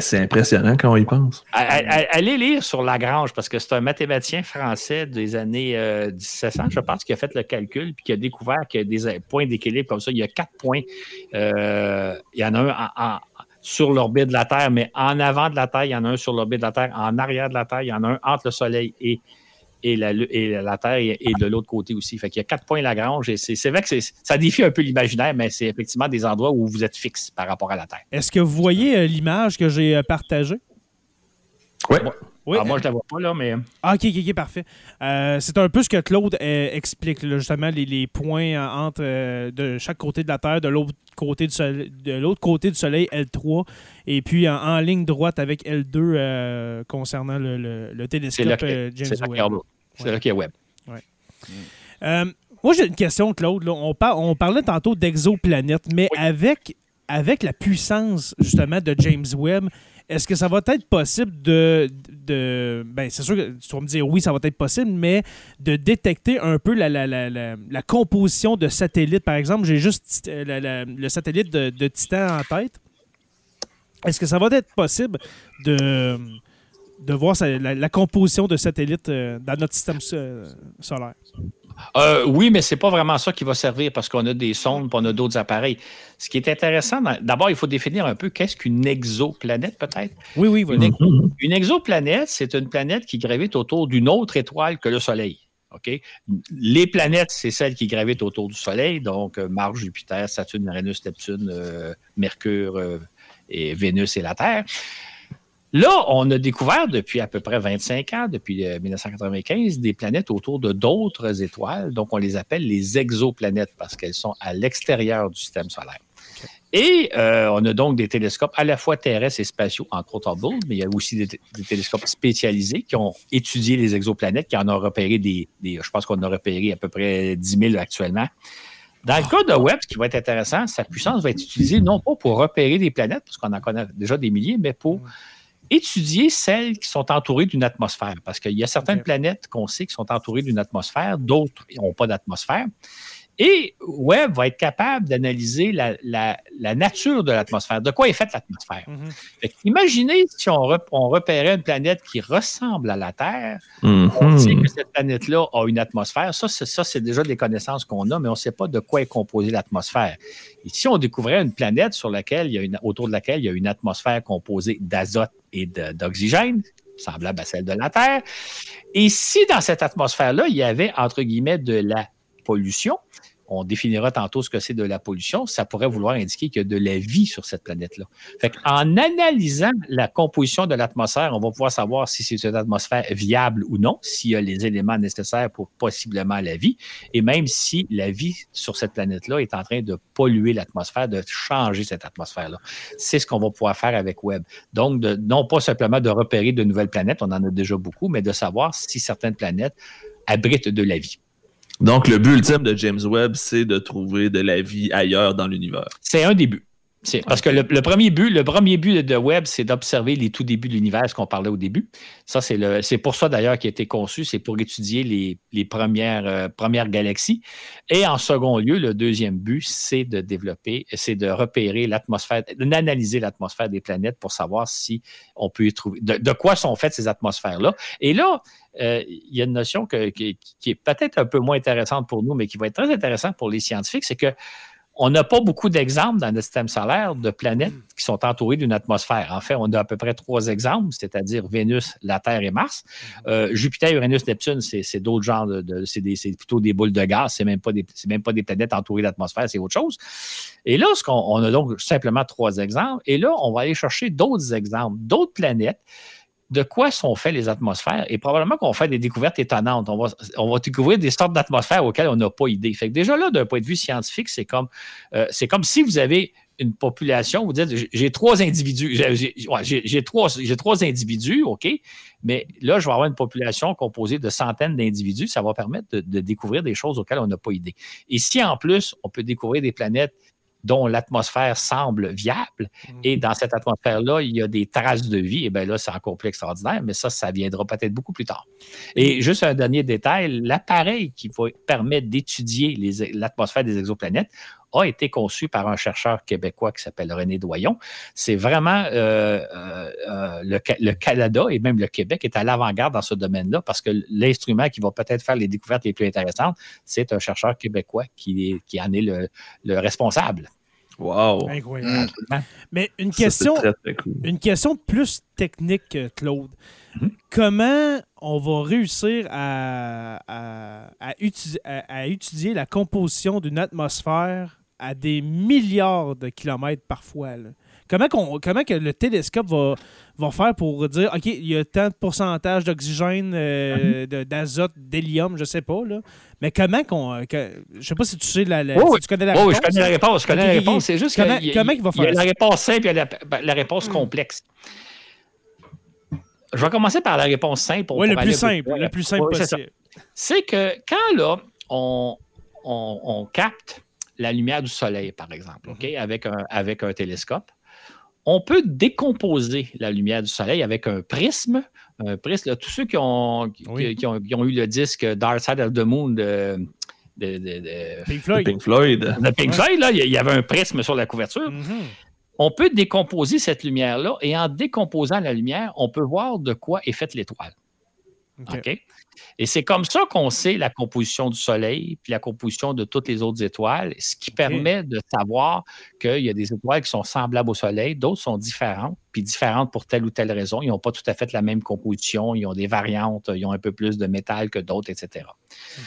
Speaker 5: c'est impressionnant quand on y pense.
Speaker 7: Allez lire sur Lagrange, parce que c'est un mathématicien français des années 1700, euh, je pense, qui a fait le calcul puis qui a découvert qu'il y a des points d'équilibre comme ça. Il y a quatre points. Euh, il y en a un sur l'orbite de la Terre, mais en avant de la Terre, il y en a un sur l'orbite de la Terre. En arrière de la Terre, il y en a un entre le Soleil et et la, et la Terre est, de l'autre côté aussi. Fait qu'il y a quatre points Lagrange et c'est vrai que ça défie un peu l'imaginaire, mais c'est effectivement des endroits où vous êtes fixe par rapport à la Terre.
Speaker 1: Est-ce que vous voyez euh, l'image que j'ai euh, partagée?
Speaker 5: Oui.
Speaker 7: Ah, moi, je ne la vois pas, là, mais.
Speaker 1: Ah, ok, ok, parfait. Euh, c'est un peu ce que Claude explique, justement, les, points entre de chaque côté de la Terre, de l'autre côté du soleil, de l'autre côté du soleil, L3, et puis en, ligne droite avec L2 concernant le, télescope James Webb.
Speaker 7: C'est là qu'il y a Webb.
Speaker 1: Euh, moi, j'ai une question, Claude. On, on, parlait tantôt d'exoplanètes, mais avec, avec la puissance, justement, de James Webb, est-ce que ça va être possible de. de ben, c'est sûr que tu vas me dire oui, ça va être possible, mais de détecter un peu la, la, la, la composition de satellites? Par exemple, j'ai juste le satellite de, de Titan en tête. Est-ce que ça va être possible de de voir la, composition de satellites euh, dans notre système euh, solaire.
Speaker 7: Euh, oui, mais ce n'est pas vraiment ça qui va servir parce qu'on a des sondes et on a d'autres appareils. Ce qui est intéressant, d'abord, il faut définir un peu qu'est-ce qu'une exoplanète, peut-être?
Speaker 1: Oui, oui,
Speaker 7: oui. Une, exoplanète, c'est une planète qui gravite autour d'une autre étoile que le Soleil. Les planètes, c'est celles qui gravitent autour du Soleil, donc Mars, Jupiter, Saturne, Uranus, Neptune, Mercure et Vénus et la Terre. Là, on a découvert depuis à peu près 25 ans, depuis 1995, euh, des planètes autour de d'autres étoiles. Donc, on les appelle les exoplanètes parce qu'elles sont à l'extérieur du système solaire. Et euh, on a donc des télescopes à la fois terrestres et spatiaux, entre autres Hubble, mais il y a aussi des, télescopes spécialisés qui ont étudié les exoplanètes, qui en ont repéré des, je pense qu'on a repéré à peu près 10 000 actuellement. Dans le cas de Webb, ce qui va être intéressant, sa puissance va être utilisée non pas pour repérer des planètes, parce qu'on en connaît déjà des milliers, mais pour étudier celles qui sont entourées d'une atmosphère, parce qu'il y a certaines planètes qu'on sait qui sont entourées d'une atmosphère, d'autres n'ont pas d'atmosphère. Et Webb va être capable d'analyser la, nature de l'atmosphère, de quoi est faite l'atmosphère. Mhm. Imaginez si on, repérait une planète qui ressemble à la Terre, on mhm. sait que cette planète-là a une atmosphère. Ça, c'est déjà des connaissances qu'on a, mais on ne sait pas de quoi est composée l'atmosphère. Et si on découvrait une planète sur laquelle il y a une, autour de laquelle il y a une atmosphère composée d'azote et d'oxygène, semblable à celle de la Terre, et si dans cette atmosphère-là, il y avait, entre guillemets, de la pollution, on définira tantôt ce que c'est de la pollution, ça pourrait vouloir indiquer qu'il y a de la vie sur cette planète-là. en analysant la composition de l'atmosphère, on va pouvoir savoir si c'est une atmosphère viable ou non, s'il y a les éléments nécessaires pour possiblement la vie, et même si la vie sur cette planète-là est en train de polluer l'atmosphère, de changer cette atmosphère-là. C'est ce qu'on va pouvoir faire avec Webb. Donc, non pas simplement de repérer de nouvelles planètes, on en a déjà beaucoup, mais de savoir si certaines planètes abritent de la vie.
Speaker 5: Donc, le but ultime de James Webb, c'est de trouver de la vie ailleurs dans l'univers.
Speaker 7: C'est un début. Parce que le, premier but, le premier but de Webb, c'est d'observer les tout débuts de l'univers, ce qu'on parlait au début. Ça, c'est pour ça d'ailleurs qu'il a été conçu, c'est pour étudier les, premières, euh, premières galaxies. Et en second lieu, le deuxième but, c'est de développer, c'est de repérer l'atmosphère, d'analyser l'atmosphère des planètes pour savoir si on peut y trouver, de, quoi sont faites ces atmosphères-là. Et là, euh, il y a une notion qui, qui, est peut-être un peu moins intéressante pour nous, mais qui va être très intéressante pour les scientifiques, c'est que on n'a pas beaucoup d'exemples dans notre système solaire de planètes hmm. qui sont entourées d'une atmosphère. En fait, on a à peu près trois exemples, c'est-à-dire Vénus, la Terre et Mars. Hmm. Euh, Jupiter, Uranus, Neptune, c'est d'autres genres de, c'est plutôt des boules de gaz, c'est même pas des, même pas des planètes entourées d'atmosphère, c'est autre chose. Et là, ce on a donc simplement trois exemples. Et là, on va aller chercher d'autres exemples, d'autres planètes de quoi sont faites les atmosphères et probablement qu'on fait des découvertes étonnantes. On va, on va découvrir des sortes d'atmosphères auxquelles on n'a pas idée. Fait que déjà là, d'un point de vue scientifique, c'est comme, euh, comme si vous avez une population, vous dites, j'ai trois individus, j'ai trois, trois individus, OK, mais là, je vais avoir une population composée de centaines d'individus, ça va permettre de, de, découvrir des choses auxquelles on n'a pas idée. Et si en plus, on peut découvrir des planètes dont l'atmosphère semble viable. Mm. Et dans cette atmosphère-là, il y a des traces de vie. Et bien là, c'est encore plus extraordinaire, mais ça, ça viendra peut-être beaucoup plus tard. Et mm. juste un dernier détail, l'appareil qui va permettre d'étudier l'atmosphère des exoplanètes a été conçu par un chercheur québécois qui s'appelle René Doyon. C'est vraiment euh, euh, euh, le, Canada et même le Québec est à l'avant-garde dans ce domaine-là parce que l'instrument qui va peut-être faire les découvertes les plus intéressantes, c'est un chercheur québécois qui, qui en est le responsable.
Speaker 5: Wow.
Speaker 1: Incroyable. Mais une question, une question plus technique, Claude. Mhm. Comment on va réussir à, à, étudier la composition d'une atmosphère à des milliards de kilomètres parfois? Comment, comment que le télescope va, va faire pour dire, OK, il y a tant de pourcentage d'oxygène, euh, mhm. d'azote, d'hélium, je sais pas, là. Mais comment qu'on. Euh, je sais pas si tu sais la,
Speaker 7: tu connais la réponse. Oui, je connais la réponse. Je connais la réponse. C'est juste comment, il, comment il va faire il y a la réponse simple et la, ben, la réponse hmm. complexe. Je vais commencer par la réponse simple.
Speaker 1: Oui, le, plus simple, le plus simple possible.
Speaker 7: C'est que quand là, on, on, on, capte la lumière du soleil, par exemple, OK, mhm. avec, un, avec un télescope, on peut décomposer la lumière du soleil avec un prisme. Un prisme tous ceux qui ont, qui, ont, eu le disque Dark Side of the Moon de,
Speaker 5: Pink, Floyd. Pink Floyd.
Speaker 7: Pink Floyd, là, il y avait un prisme sur la couverture. Mm-hmm. On peut décomposer cette lumière-là et en décomposant la lumière, on peut voir de quoi est faite l'étoile. OK? Et c'est comme ça qu'on sait la composition du Soleil, puis la composition de toutes les autres étoiles, ce qui permet de savoir qu'il y a des étoiles qui sont semblables au Soleil, d'autres sont différentes, puis différentes pour telle ou telle raison. Ils n'ont pas tout à fait la même composition, ils ont des variantes, ils ont un peu plus de métal que d'autres, etc. Mhm.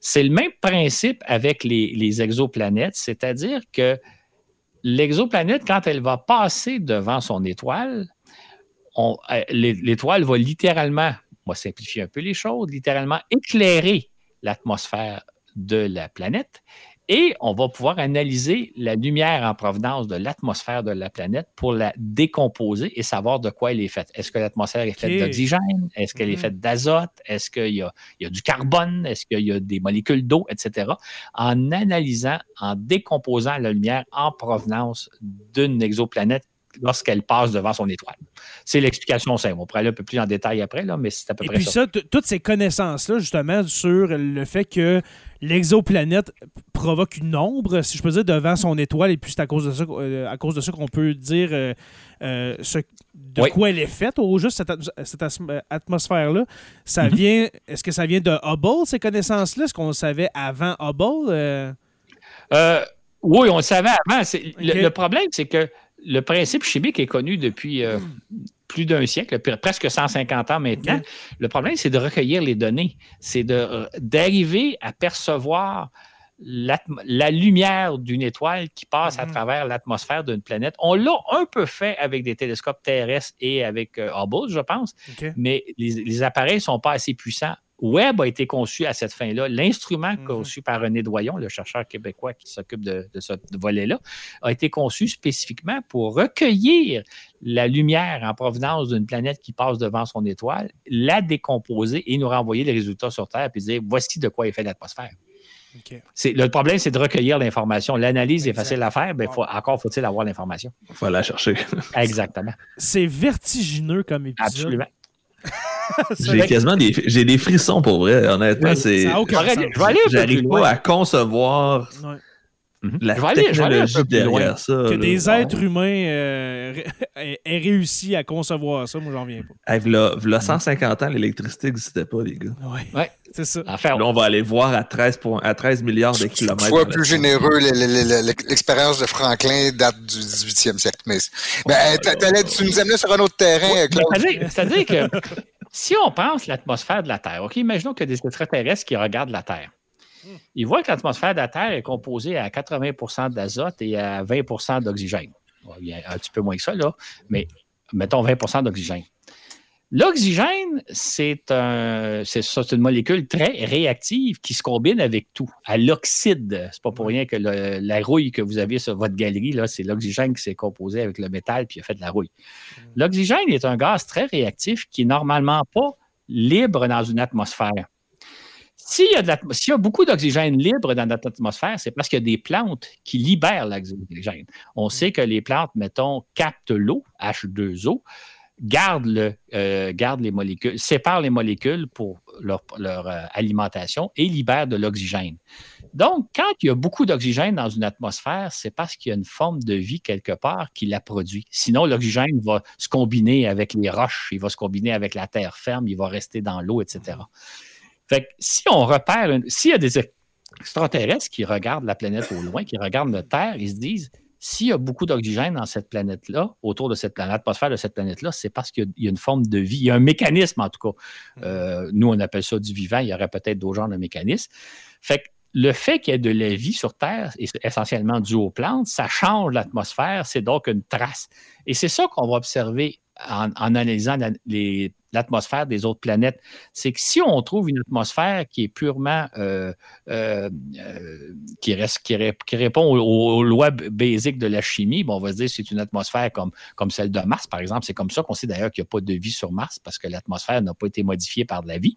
Speaker 7: C'est le même principe avec les, exoplanètes, c'est-à-dire que l'exoplanète, quand elle va passer devant son étoile, euh, l'étoile va littéralement simplifier un peu les choses, littéralement éclairer l'atmosphère de la planète et on va pouvoir analyser la lumière en provenance de l'atmosphère de la planète pour la décomposer et savoir de quoi elle est faite. Est-ce que l'atmosphère est faite d'oxygène? Est-ce qu'elle est mm-hmm. faite d'azote? Est-ce qu'il y, y a, du carbone? Est-ce qu'il y a des molécules d'eau, etc. En analysant, en décomposant la lumière en provenance d'une exoplanète lorsqu'elle passe devant son étoile. C'est l'explication simple. On pourrait aller un peu plus en détail après, là, mais c'est à peu près
Speaker 1: ça. Et puis ça, toutes ces connaissances-là, justement, sur le fait que l'exoplanète provoque une ombre, si je peux dire, devant son étoile, et puis c'est à cause de ça, euh, à cause de ça qu'on peut dire euh, euh, ce, de quoi elle est faite, ou juste cette, atmosphère-là. Ça mm-hmm. vient, est-ce que ça vient de Hubble, ces connaissances-là? Est-ce qu'on le savait avant Hubble?
Speaker 7: oui, on le savait avant. le, problème, c'est que le principe chimique est connu depuis euh, plus d'un siècle, presque 150 ans maintenant. Le problème, c'est de recueillir les données. C'est euh, d'arriver à percevoir la lumière d'une étoile qui passe à mm-hmm. travers l'atmosphère d'une planète. On l'a un peu fait avec des télescopes terrestres et avec euh, Hubble, je pense, mais les, appareils ne sont pas assez puissants Webb a été conçu à cette fin-là. L'instrument mhm. conçu par René Doyon, le chercheur québécois qui s'occupe de, ce volet-là, a été conçu spécifiquement pour recueillir la lumière en provenance d'une planète qui passe devant son étoile, la décomposer et nous renvoyer les résultats sur Terre puis dire voici de quoi est fait l'atmosphère. Le problème, c'est de recueillir l'information. L'analyse est facile à faire, mais encore faut-il avoir l'information.
Speaker 5: Il faut la chercher.
Speaker 7: Exactement.
Speaker 1: C'est vertigineux comme épisode.
Speaker 7: Absolument.
Speaker 5: j'ai quasiment des, j'ai des frissons pour vrai, honnêtement. c'est, j'arrive pas à concevoir. La je vais aller, technologie je derrière ça.
Speaker 1: Que des êtres humains euh, aient réussi à concevoir ça, moi, j'en viens pas.
Speaker 5: Hey, v'là, 150 ans, l'électricité n'existait pas, les gars.
Speaker 1: Oui, ouais, c'est ça.
Speaker 5: Là, on va aller voir à 13, à 13 milliards de kilomètres.
Speaker 6: Sois plus généreux, l'expérience de Franklin date du 18e siècle. Mais, ben, tu nous amenais sur un autre terrain,
Speaker 7: Claude. C'est-à-dire que si on pense l'atmosphère de la Terre, OK, imaginons qu'il y a des extraterrestres qui regardent la Terre. Il voit que l'atmosphère de la Terre est composée à 80% d'azote et à 20% d'oxygène. Il y a un petit peu moins que ça, là, mais mettons 20% d'oxygène. L'oxygène, c'est un, une molécule très réactive qui se combine avec tout. À l'oxyde, c'est pas pour rien que la rouille que vous avez sur votre galerie, là, c'est l'oxygène qui s'est composé avec le métal puis a fait de la rouille. L'oxygène est un gaz très réactif qui est normalement pas libre dans une atmosphère. S'il y, a beaucoup d'oxygène libre dans notre atmosphère, c'est parce qu'il y a des plantes qui libèrent l'oxygène. On sait que les plantes, mettons, captent l'eau, H2O, euh, les molécules, séparent les molécules pour leur, euh, alimentation et libèrent de l'oxygène. Donc, quand il y a beaucoup d'oxygène dans une atmosphère, c'est parce qu'il y a une forme de vie quelque part qui la produit. Sinon, l'oxygène va se combiner avec les roches, il va se combiner avec la terre ferme, il va rester dans l'eau, etc. Fait que si on repère, s'il y a des extraterrestres qui regardent la planète au loin, qui regardent notre Terre, ils se disent s'il y a beaucoup d'oxygène dans cette planète-là, autour de cette planète, l'atmosphère de cette planète-là, c'est parce qu'il y a une forme de vie. Il y a un mécanisme, en tout cas. Mm. Euh, nous, on appelle ça du vivant. Il y aurait peut-être d'autres genres de mécanismes. Fait que le fait qu'il y ait de la vie sur Terre, est essentiellement dû aux plantes, ça change l'atmosphère, c'est donc une trace. Et c'est ça qu'on va observer en, analysant l'atmosphère des autres planètes, c'est que si on trouve une atmosphère qui est purement euh, euh, euh, qui, reste, qui, répond aux, lois basiques de la chimie, bon, on va se dire que c'est une atmosphère comme, comme celle de Mars, par exemple. C'est comme ça qu'on sait d'ailleurs qu'il n'y a pas de vie sur Mars parce que l'atmosphère n'a pas été modifiée par de la vie,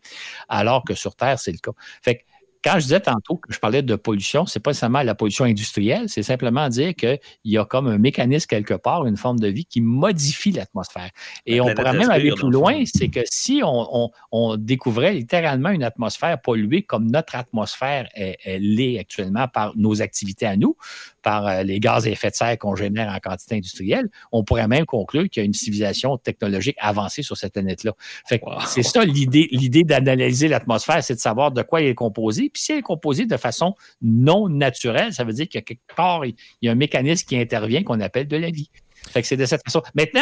Speaker 7: alors que sur Terre, c'est le cas. Fait que quand je disais tantôt que je parlais de pollution, c'est pas seulement la pollution industrielle, c'est simplement dire qu'il y a comme un mécanisme quelque part, une forme de vie qui modifie l'atmosphère. Et on pourrait même aller plus loin, c'est que si on, découvrait littéralement une atmosphère polluée comme notre atmosphère l'est actuellement par nos activités à nous, par euh, les gaz à effet de serre qu'on génère en quantité industrielle, on pourrait même conclure qu'il y a une civilisation technologique avancée sur cette planète-là. C'est ça l'idée, l'idée d'analyser l'atmosphère, c'est de savoir de quoi elle est composée. Puis si elle est composée de façon non naturelle, ça veut dire qu'il y a quelque part, il y a un mécanisme qui intervient qu'on appelle de la vie. Fait que c'est de cette façon. Maintenant,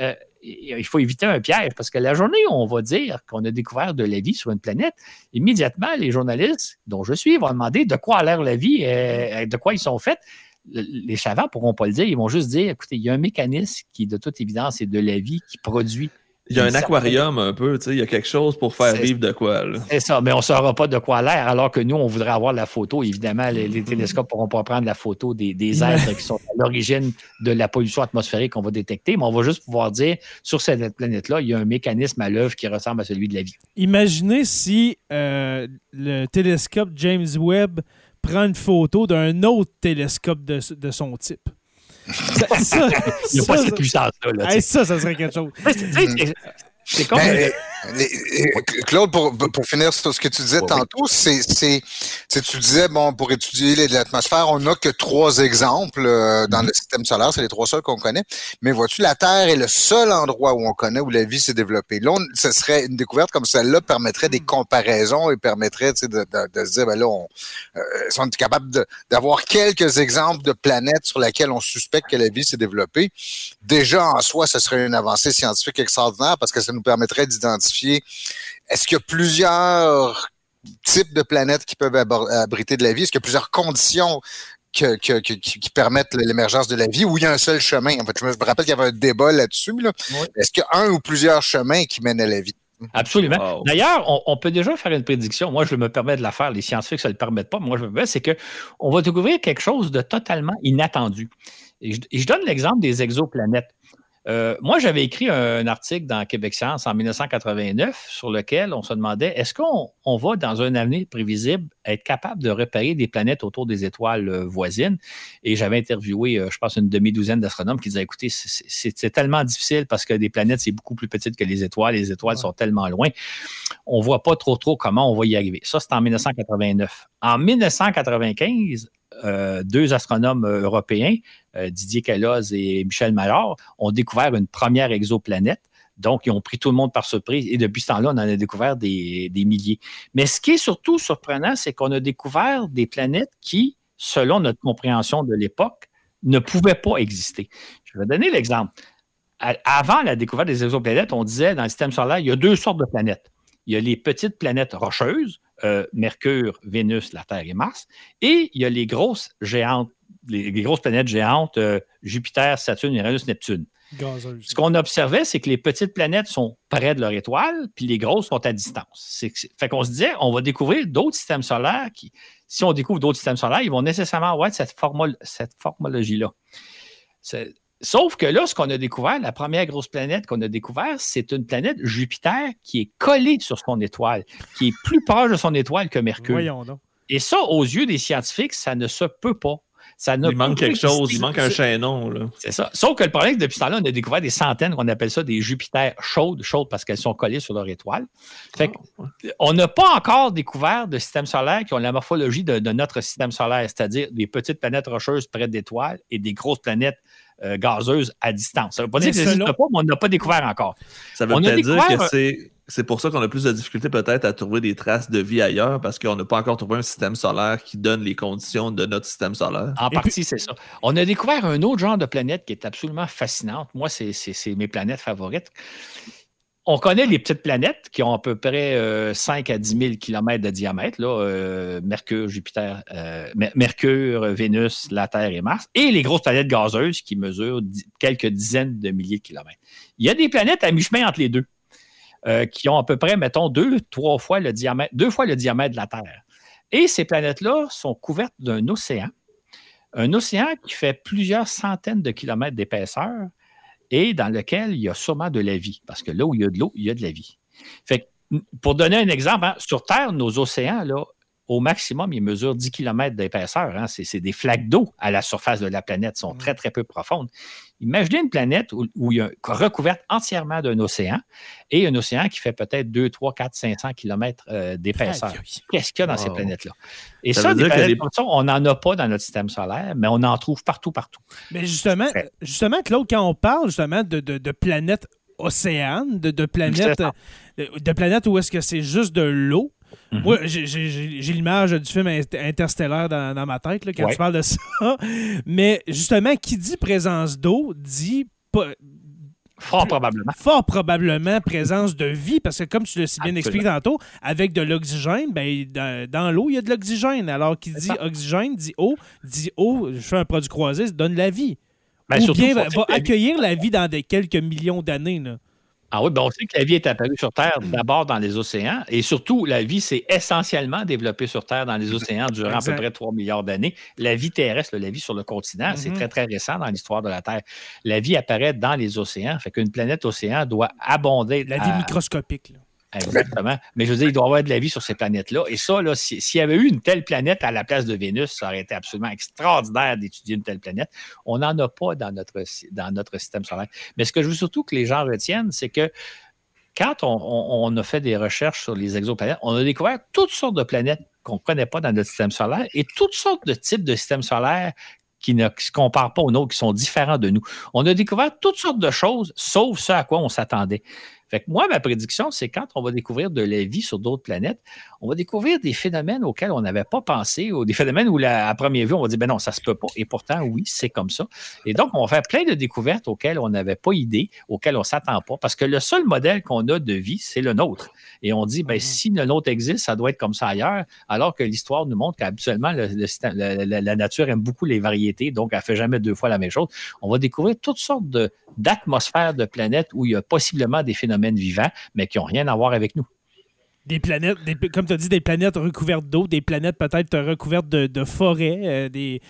Speaker 7: euh, il faut éviter un piège parce que la journée on va dire qu'on a découvert de la vie sur une planète, immédiatement, les journalistes, dont je suis, vont demander de quoi a l'air la vie, et de quoi ils sont faits. Les savants ne pourront pas le dire, ils vont juste dire, écoutez, il y a un mécanisme qui, de toute évidence, est de la vie qui produit
Speaker 5: il y a un aquarium un peu, tu sais, il y a quelque chose pour faire vivre de quoi.
Speaker 7: C'est ça, mais on ne saura pas de quoi l'air, alors que nous, on voudrait avoir la photo. Évidemment, les, mm-hmm. télescopes ne pourront pas prendre la photo des, des êtres qui sont à l'origine de la pollution atmosphérique qu'on va détecter, mais on va juste pouvoir dire, sur cette planète-là, il y a un mécanisme à l'œuvre qui ressemble à celui de la vie.
Speaker 1: Imaginez si euh, le télescope James Webb prend une photo d'un autre télescope de, de son type.
Speaker 7: Ça, il n'y a pas cette puissance-là.
Speaker 1: ça, ça serait quelque chose.
Speaker 7: C'est comme. Ben,
Speaker 6: Claude, pour, pour, finir sur ce que tu disais tantôt, c'est, tu disais, bon, pour étudier l'atmosphère, on n'a que trois exemples euh, dans mm-hmm. le système solaire, c'est les trois seuls qu'on connaît. Mais vois-tu, la Terre est le seul endroit où on connaît où la vie s'est développée. Là, ce serait une découverte comme celle-là permettrait des mm. comparaisons et permettrait de, de, de, se dire, ben là, on, euh, on est capable d'avoir quelques exemples de planètes sur lesquelles on suspecte que la vie s'est développée. Déjà, en soi, ce serait une avancée scientifique extraordinaire parce que ça nous permettrait d'identifier est-ce qu'il y a plusieurs types de planètes qui peuvent abriter de la vie? Est-ce qu'il y a plusieurs conditions qui permettent l'émergence de la vie ou il y a un seul chemin? En fait, je me rappelle qu'il y avait un débat là-dessus. Est-ce qu'il y a un ou plusieurs chemins qui mènent à la vie?
Speaker 7: Absolument. D'ailleurs, on, peut déjà faire une prédiction. Moi, je me permets de la faire. Les scientifiques ne le permettent pas. Moi, je me permets, c'est qu'on va découvrir quelque chose de totalement inattendu. et je donne l'exemple des exoplanètes. Euh, moi, j'avais écrit un, article dans Québec Science en 1989 sur lequel on se demandait est-ce qu'on va, dans un avenir prévisible, être capable de repérer des planètes autour des étoiles euh, voisines? Et j'avais interviewé, euh, je pense, une demi-douzaine d'astronomes qui disaient écoutez, c'est tellement difficile parce que des planètes, c'est beaucoup plus petite que les étoiles. Les étoiles sont tellement loin. On ne voit pas trop, trop comment on va y arriver. Ça, c'est en 1989. En 1995, euh, deux astronomes euh, européens, euh, Didier Queloz et Michel Maillard, ont découvert une première exoplanète. Donc, ils ont pris tout le monde par surprise et depuis ce temps-là, on en a découvert des, milliers. Mais ce qui est surtout surprenant, c'est qu'on a découvert des planètes qui, selon notre compréhension de l'époque, ne pouvaient pas exister. Je vais donner l'exemple. Avant la découverte des exoplanètes, on disait dans le système solaire, il y a deux sortes de planètes. Il y a les petites planètes rocheuses, euh, Mercure, Vénus, la Terre et Mars. Et il y a les grosses géantes, les, grosses planètes géantes, euh, Jupiter, Saturne, Uranus, Neptune. Ce qu'on observait, c'est que les petites planètes sont près de leur étoile, puis les grosses sont à distance. fait qu'on se disait, on va découvrir d'autres systèmes solaires qui, si on découvre d'autres systèmes solaires, ils vont nécessairement avoir cette, cette formologie-là. Sauf que là, ce qu'on a découvert, la première grosse planète qu'on a découvert, c'est une planète Jupiter qui est collée sur son étoile, qui est plus proche de son étoile que Mercure. Et ça, aux yeux des scientifiques, ça ne se peut pas. Ça
Speaker 5: il manque quelque chose, il manque un chaînon.
Speaker 7: C'est ça. Sauf que le problème, c'est que depuis ce temps-là, on a découvert des centaines, qu'on appelle ça des Jupiter chaudes, chaudes parce qu'elles sont collées sur leur étoile. Fait ah, on n'a pas encore découvert de systèmes solaires qui ont la morphologie de, notre système solaire, c'est-à-dire des petites planètes rocheuses près d'étoiles et des grosses planètes euh, gazeuses à distance. Ça ne veut pas dire que ça n'existe pas, mais on n'a pas découvert encore.
Speaker 5: Ça veut peut-dire que c'est c'est pour ça qu'on a plus de difficultés peut-être à trouver des traces de vie ailleurs parce qu'on n'a pas encore trouvé un système solaire qui donne les conditions de notre système solaire.
Speaker 7: En partie, c'est ça. On a découvert un autre genre de planète qui est absolument fascinante. Moi, c'est mes planètes favorites. On connaît les petites planètes qui ont à peu près 5 euh, à 10 000 km de diamètre, euh, Mercure, Jupiter, euh, Mercure, Vénus, la Terre et Mars, et les grosses planètes gazeuses qui mesurent quelques dizaines de milliers de kilomètres. Il y a des planètes à mi-chemin entre les deux. Qui ont à peu près, mettons, deux, trois fois le diamètre, deux fois le diamètre de la Terre. Et ces planètes-là sont couvertes d'un océan, un océan qui fait plusieurs centaines de kilomètres d'épaisseur et dans lequel il y a sûrement de la vie, parce que là où il y a de l'eau, il y a de la vie. Fait pour donner un exemple, hein, sur Terre, nos océans, là, au maximum, ils mesurent 10 km d'épaisseur. Hein. C'est des flaques d'eau à la surface de la planète, sont très, très peu profondes. Imaginez une planète où, il y a recouverte entièrement d'un océan et un océan qui fait peut-être 2, 3, 4, 500 km d'épaisseur. Qu'est-ce qu'il y a dans ces planètes-là? Et ça, des planètes comme ça, on n'en a pas dans notre système solaire, mais on en trouve partout, partout.
Speaker 1: Mais justement, justement Claude, quand on parle justement de, de, de planètes océanes, de, de planètes, de planètes où est-ce que c'est juste de l'eau, moi, mhm. j'ai l'image du film Interstellaire dans, ma tête quand tu parles de ça. Mais justement, qui dit présence d'eau dit
Speaker 7: Fort probablement.
Speaker 1: Fort probablement présence de vie, parce que comme tu l'as si bien expliqué tantôt, avec de l'oxygène, ben, dans, l'eau, il y a de l'oxygène. Alors qui dit oxygène, dit eau, dit eau, je fais un produit croisé, ça donne la vie. Ben, Ou bien va, accueillir la vie dans des quelques millions d'années.
Speaker 7: Ah oui, ben on sait que la vie est apparue sur Terre mm. d'abord dans les océans et surtout, la vie s'est essentiellement développée sur Terre dans les océans durant à peu près 3 milliards d'années. La vie terrestre, la vie sur le continent, c'est mm-hmm. très, très récent dans l'histoire de la Terre. La vie apparaît dans les océans, fait qu'une planète océan doit abonder.
Speaker 1: La vie microscopique. Là.
Speaker 7: Exactement. Mais je veux dire, il doit y avoir de la vie sur ces planètes-là. Et ça, s'il y avait eu une telle planète à la place de Vénus, ça aurait été absolument extraordinaire d'étudier une telle planète. On n'en a pas dans notre, dans notre système solaire. Mais ce que je veux surtout que les gens retiennent, c'est que quand on, a fait des recherches sur les exoplanètes, on a découvert toutes sortes de planètes qu'on ne connaît pas dans notre système solaire et toutes sortes de types de systèmes solaires qui ne se comparent pas aux nôtres, qui sont différents de nous. On a découvert toutes sortes de choses, sauf ce à quoi on s'attendait. Fait que moi, ma prédiction, c'est quand on va découvrir de la vie sur d'autres planètes, on va découvrir des phénomènes auxquels on n'avait pas pensé, ou des phénomènes où, à première vue, on va dire, ben non, ça se peut pas. Et pourtant, oui, c'est comme ça. Et donc, on va faire plein de découvertes auxquelles on n'avait pas idée, auxquelles on s'attend pas, parce que le seul modèle qu'on a de vie, c'est le nôtre. Et on dit, ben, mm-hmm. si le nôtre existe, ça doit être comme ça ailleurs, alors que l'histoire nous montre qu'habituellement, la, nature aime beaucoup les variétés, donc elle fait jamais deux fois la même chose. On va découvrir toutes sortes d'atmosphères de planètes où il y a possiblement des phénomènes vivants, mais qui n'ont rien à voir avec nous.
Speaker 1: Des planètes, comme tu as dit, des planètes recouvertes d'eau, des planètes peut-être recouvertes de, forêts, euh, des,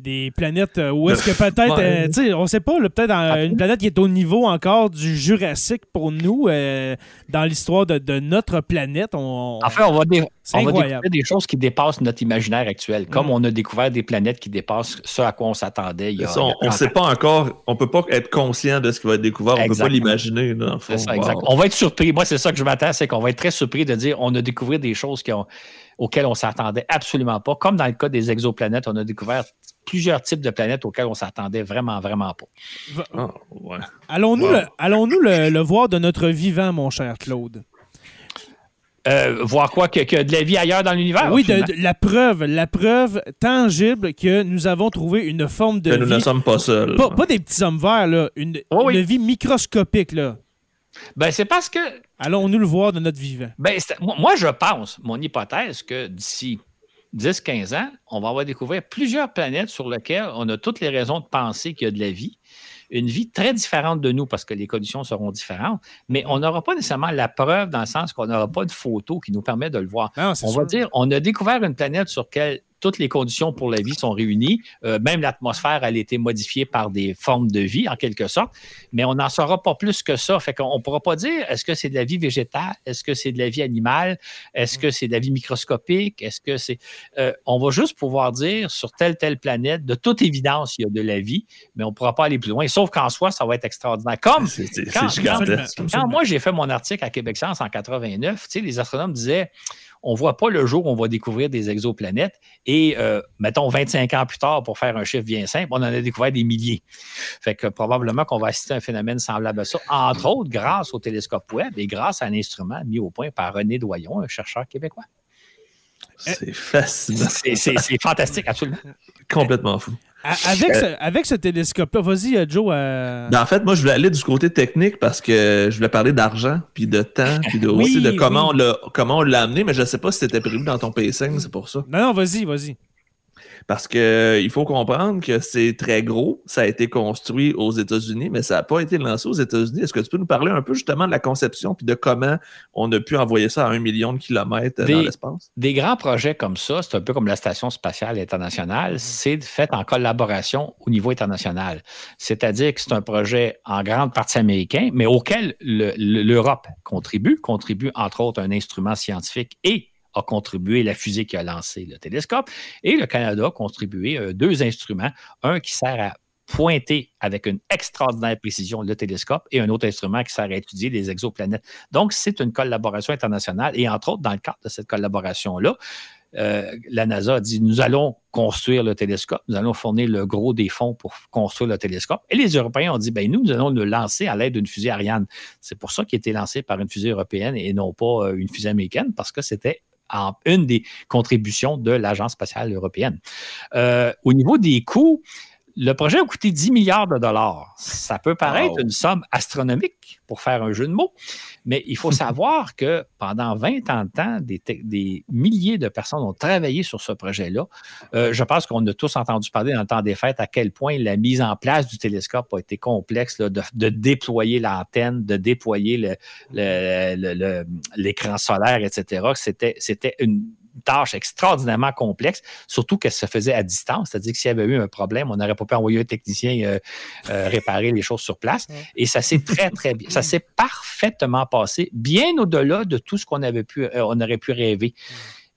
Speaker 1: des planètes euh, où est-ce que peut-être, euh, tu sais, on sait pas, peut-être une planète qui est au niveau encore du Jurassique pour nous, euh, dans l'histoire de, notre planète. On,
Speaker 7: en fait, on va, découvrir des choses qui dépassent notre imaginaire actuel, comme mm. on a découvert des planètes qui dépassent ce à quoi on s'attendait.
Speaker 5: on ne sait pas encore, on peut pas être conscient de ce qui va être découvert, on ne peut pas l'imaginer.
Speaker 7: On va être surpris. Moi, c'est ça que je m'attends, c'est qu'on va être très surpris de dire on a découvert des choses qui ont auxquelles on s'attendait absolument pas. Comme dans le cas des exoplanètes, on a découvert plusieurs types de planètes auxquelles on s'attendait vraiment, vraiment pas.
Speaker 1: Ah, allons-nous le, allons le, voir de notre vivant, mon cher Claude?
Speaker 7: Euh, voir quoi que, que, de la vie ailleurs dans l'univers.
Speaker 1: Oui, de, la preuve, la preuve tangible que nous avons trouvé une forme de
Speaker 5: que nous ne sommes pas seuls.
Speaker 1: Pas, des petits hommes verts, là, une, une vie microscopique. Là.
Speaker 7: Ben, c'est parce que.
Speaker 1: Allons-nous le voir de notre vivant?
Speaker 7: Ben, moi, je pense, mon hypothèse, que d'ici 10-15 ans, on va avoir découvert plusieurs planètes sur lesquelles on a toutes les raisons de penser qu'il y a de la vie. Une vie très différente de nous parce que les conditions seront différentes, mais on n'aura pas nécessairement la preuve dans le sens qu'on n'aura pas de photo qui nous permet de le voir. on va dire, on a découvert une planète sur laquelle toutes les conditions pour la vie sont réunies. Euh, même l'atmosphère, elle a été modifiée par des formes de vie, en quelque sorte, mais on n'en saura pas plus que ça. Fait qu'on ne pourra pas dire est-ce que c'est de la vie végétale, est-ce que c'est de la vie animale, est-ce que c'est de la vie microscopique, est-ce que c'est. Euh, on va juste pouvoir dire sur telle, telle planète, de toute évidence, il y a de la vie, mais on ne pourra pas aller plus loin. Sauf qu'en soi, ça va être extraordinaire. Comme quand, moi j'ai fait mon article à Québec Science en 89, les astronomes disaient on ne voit pas le jour où on va découvrir des exoplanètes. Et euh, mettons 25 ans plus tard, pour faire un chiffre bien simple, on en a découvert des milliers. Fait que probablement qu'on va assister à un phénomène semblable à ça, entre autres grâce au télescope Webb et grâce à un instrument mis au point par René Doyon, un chercheur québécois.
Speaker 5: C'est fascinant.
Speaker 7: C'est fantastique, absolument.
Speaker 5: Complètement fou.
Speaker 1: Avec, ce, avec ce télescope-là, vas-y, euh, Joe. Euh,
Speaker 5: ben, en fait, moi, je voulais aller du côté technique parce que je voulais parler d'argent, puis de temps, puis de, aussi de comment, on l'a amené, mais je ne sais pas si c'était prévu dans ton pacing, c'est pour ça.
Speaker 1: Non, non, vas-y, vas-y.
Speaker 5: Parce qu'il euh, faut comprendre que c'est très gros. Ça a été construit aux États-Unis, mais ça n'a pas été lancé aux États-Unis. Est-ce que tu peux nous parler un peu justement de la conception puis de comment on a pu envoyer ça à un million de kilomètres dans l'espace?
Speaker 7: Des grands projets comme ça, c'est un peu comme la Station spatiale internationale, c'est fait en collaboration au niveau international. C'est-à-dire que c'est un projet en grande partie américain, mais auquel l'Europe contribue, contribue entre autres un instrument scientifique et a contribué la fusée qui a lancé le télescope. Et le Canada a contribué euh, deux instruments, un qui sert à pointer avec une extraordinaire précision le télescope et un autre instrument qui sert à étudier les exoplanètes. Donc, c'est une collaboration internationale et entre autres, dans le cadre de cette collaboration-là, euh, la NASA a dit nous allons construire le télescope, nous allons fournir le gros des fonds pour construire le télescope. Et les Européens ont dit ben nous, nous allons le lancer à l'aide d'une fusée Ariane. C'est pour ça qu'il a été lancé par une fusée européenne et non pas euh, une fusée américaine, parce que c'était en une des contributions de l'Agence spatiale européenne. Euh, au niveau des coûts, le projet a coûté 10 milliards de dollars. Ça peut paraître une somme astronomique pour faire un jeu de mots, mais il faut savoir que pendant 20 ans de temps, des, milliers de personnes ont travaillé sur ce projet-là. Euh, je pense qu'on a tous entendu parler dans le temps des fêtes à quel point la mise en place du télescope a été complexe, de, déployer l'antenne, de déployer l'écran solaire, etc. C'était une tâche extraordinairement complexe, surtout que ça se faisait à distance. C'est-à-dire que s'il y avait eu un problème, on n'aurait pas pu envoyer un technicien euh, euh, réparer les choses sur place. Et ça s'est très, très bien. Ça s'est parfaitement passé, bien au-delà de tout ce qu'on avait pu, euh, on aurait pu rêver.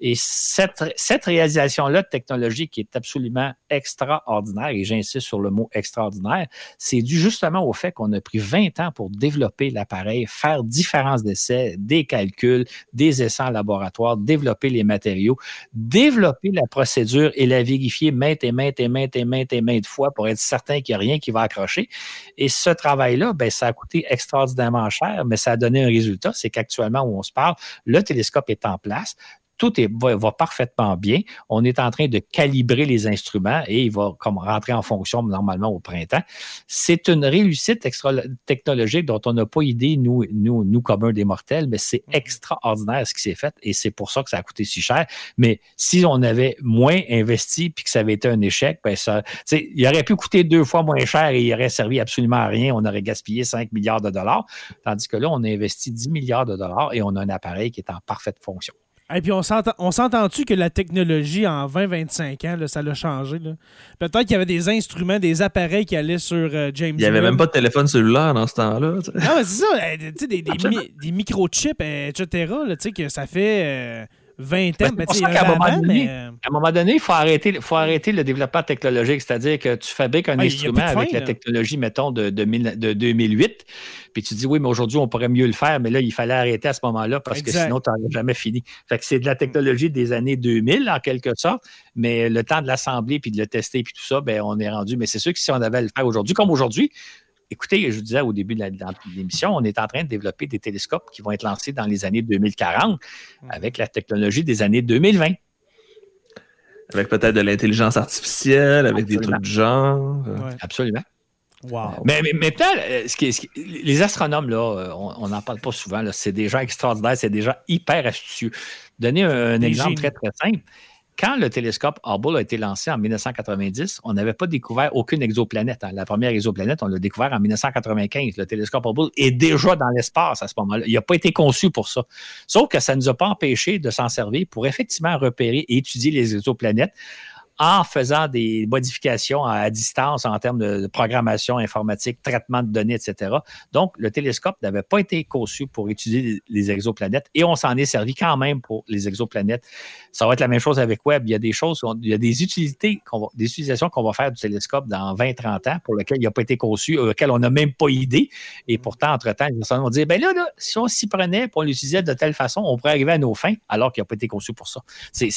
Speaker 7: Et cette, réalisation-là de technologie qui est absolument extraordinaire, et j'insiste sur le mot extraordinaire, c'est dû justement au fait qu'on a pris 20 ans pour développer l'appareil, faire différents essais, des calculs, des essais en laboratoire, développer les matériaux, développer la procédure et la vérifier maintes et maintes et maintes et maintes et maintes fois pour être certain qu'il n'y a rien qui va accrocher. Et ce travail-là, ben, ça a coûté extraordinairement cher, mais ça a donné un résultat, c'est qu'actuellement où on se parle, le télescope est en place tout est, va, parfaitement bien. On est en train de calibrer les instruments et il va comme rentrer en fonction normalement au printemps. C'est une réussite extra technologique dont on n'a pas idée, nous, nous, nous communs des mortels, mais c'est mm-hmm. extraordinaire ce qui s'est fait et c'est pour ça que ça a coûté si cher. Mais si on avait moins investi puis que ça avait été un échec, ben ça, il aurait pu coûter deux fois moins cher et il aurait servi absolument à rien. On aurait gaspillé 5 milliards de dollars. Tandis que là, on a investi 10 milliards de dollars et on a un appareil qui est en parfaite fonction.
Speaker 1: Et puis, on s'entend-tu que la technologie en 20-25 ans, ça l'a changé? Peut-être qu'il y avait des instruments, des appareils qui allaient sur euh, James
Speaker 5: Il n'y avait même pas de téléphone cellulaire dans ce temps-là.
Speaker 1: Non, c'est ça. Euh, des, des, des, microchips, etc. que ça fait. Euh, 20 ans. Ben,
Speaker 7: à, un moment donné, il faut arrêter, faut arrêter le développement technologique, c'est-à-dire que tu fabriques un instrument avec la technologie, mettons, de, de, 2008, puis tu dis, oui, mais aujourd'hui, on pourrait mieux le faire, mais là, il fallait arrêter à ce moment-là parce que sinon, tu n'aurais jamais fini. Fait que c'est de la technologie des années 2000, en quelque sorte, mais le temps de l'assembler, puis de le tester, puis tout ça, ben, on est rendu. Mais c'est sûr que si on avait à le faire aujourd'hui, comme aujourd'hui, Écoutez, je vous disais au début de l'émission, on est en train de développer des télescopes qui vont être lancés dans les années 2040 mm. avec la technologie des années 2020.
Speaker 5: Avec peut-être de l'intelligence artificielle, avec des trucs de genre.
Speaker 7: Absolument. Mais, mais, euh, les astronomes, là, euh, on n'en parle pas souvent, c'est des gens extraordinaires, c'est des gens hyper astucieux. Donner un, exemple très, très simple quand le télescope Hubble a été lancé en 1990, on n'avait pas découvert aucune exoplanète. Hein. La première exoplanète, on l'a découvert en 1995. Le télescope Hubble est déjà dans l'espace à ce moment-là. Il n'a pas été conçu pour ça. Sauf que ça ne nous a pas empêché de s'en servir pour effectivement repérer et étudier les exoplanètes en faisant des modifications à, distance en termes de, programmation informatique, traitement de données, etc. Donc, le télescope n'avait pas été conçu pour étudier les, exoplanètes et on s'en est servi quand même pour les exoplanètes. Ça va être la même chose avec Webb. Il y a des choses, il y a des utilités, des utilisations qu'on va faire du télescope dans 20-30 ans pour lesquelles il n'a pas été conçu, auxquelles on n'a même pas idée. Et pourtant, entre-temps, les gens vont dire, ben là, là si on s'y prenait pour l'utiliser de telle façon, on pourrait arriver à nos fins, alors qu'il n'a pas été conçu pour ça. C'est,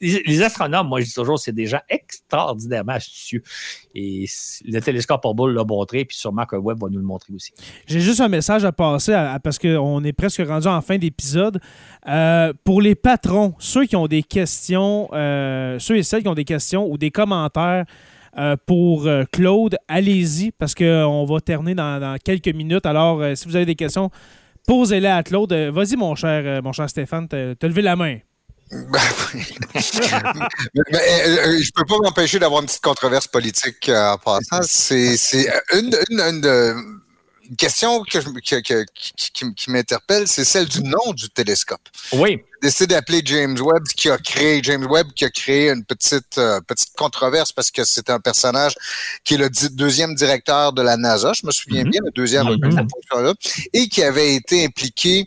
Speaker 7: les, astronomes, moi, je dis toujours, c'est des gens extraordinairement astucieux. Et le télescope Hubble l'a montré, puis sûrement que Webb va nous le montrer aussi.
Speaker 1: J'ai juste un message à passer parce qu'on est presque rendu en fin d'épisode. Euh, pour les patrons, ceux qui ont des questions, euh, ceux et celles qui ont des questions ou des commentaires, euh, pour Claude, allez-y parce qu'on va terminer dans, quelques minutes. Alors, si vous avez des questions, posez-les à Claude. Vas-y, mon cher, mon cher Stéphane, t'as levé la main.
Speaker 6: Mais, euh, je peux pas m'empêcher d'avoir une petite controverse politique euh, en passant. C'est une, une, une question que, qui, qui m'interpelle, c'est celle du nom du télescope.
Speaker 7: Oui.
Speaker 6: Décidé d'appeler James Webb, qui a créé James Webb, qui a créé une petite euh, petite controverse parce que c'est un personnage qui est le deuxième directeur de la NASA, je me souviens mm-hmm. bien, le deuxième mm et qui avait été impliqué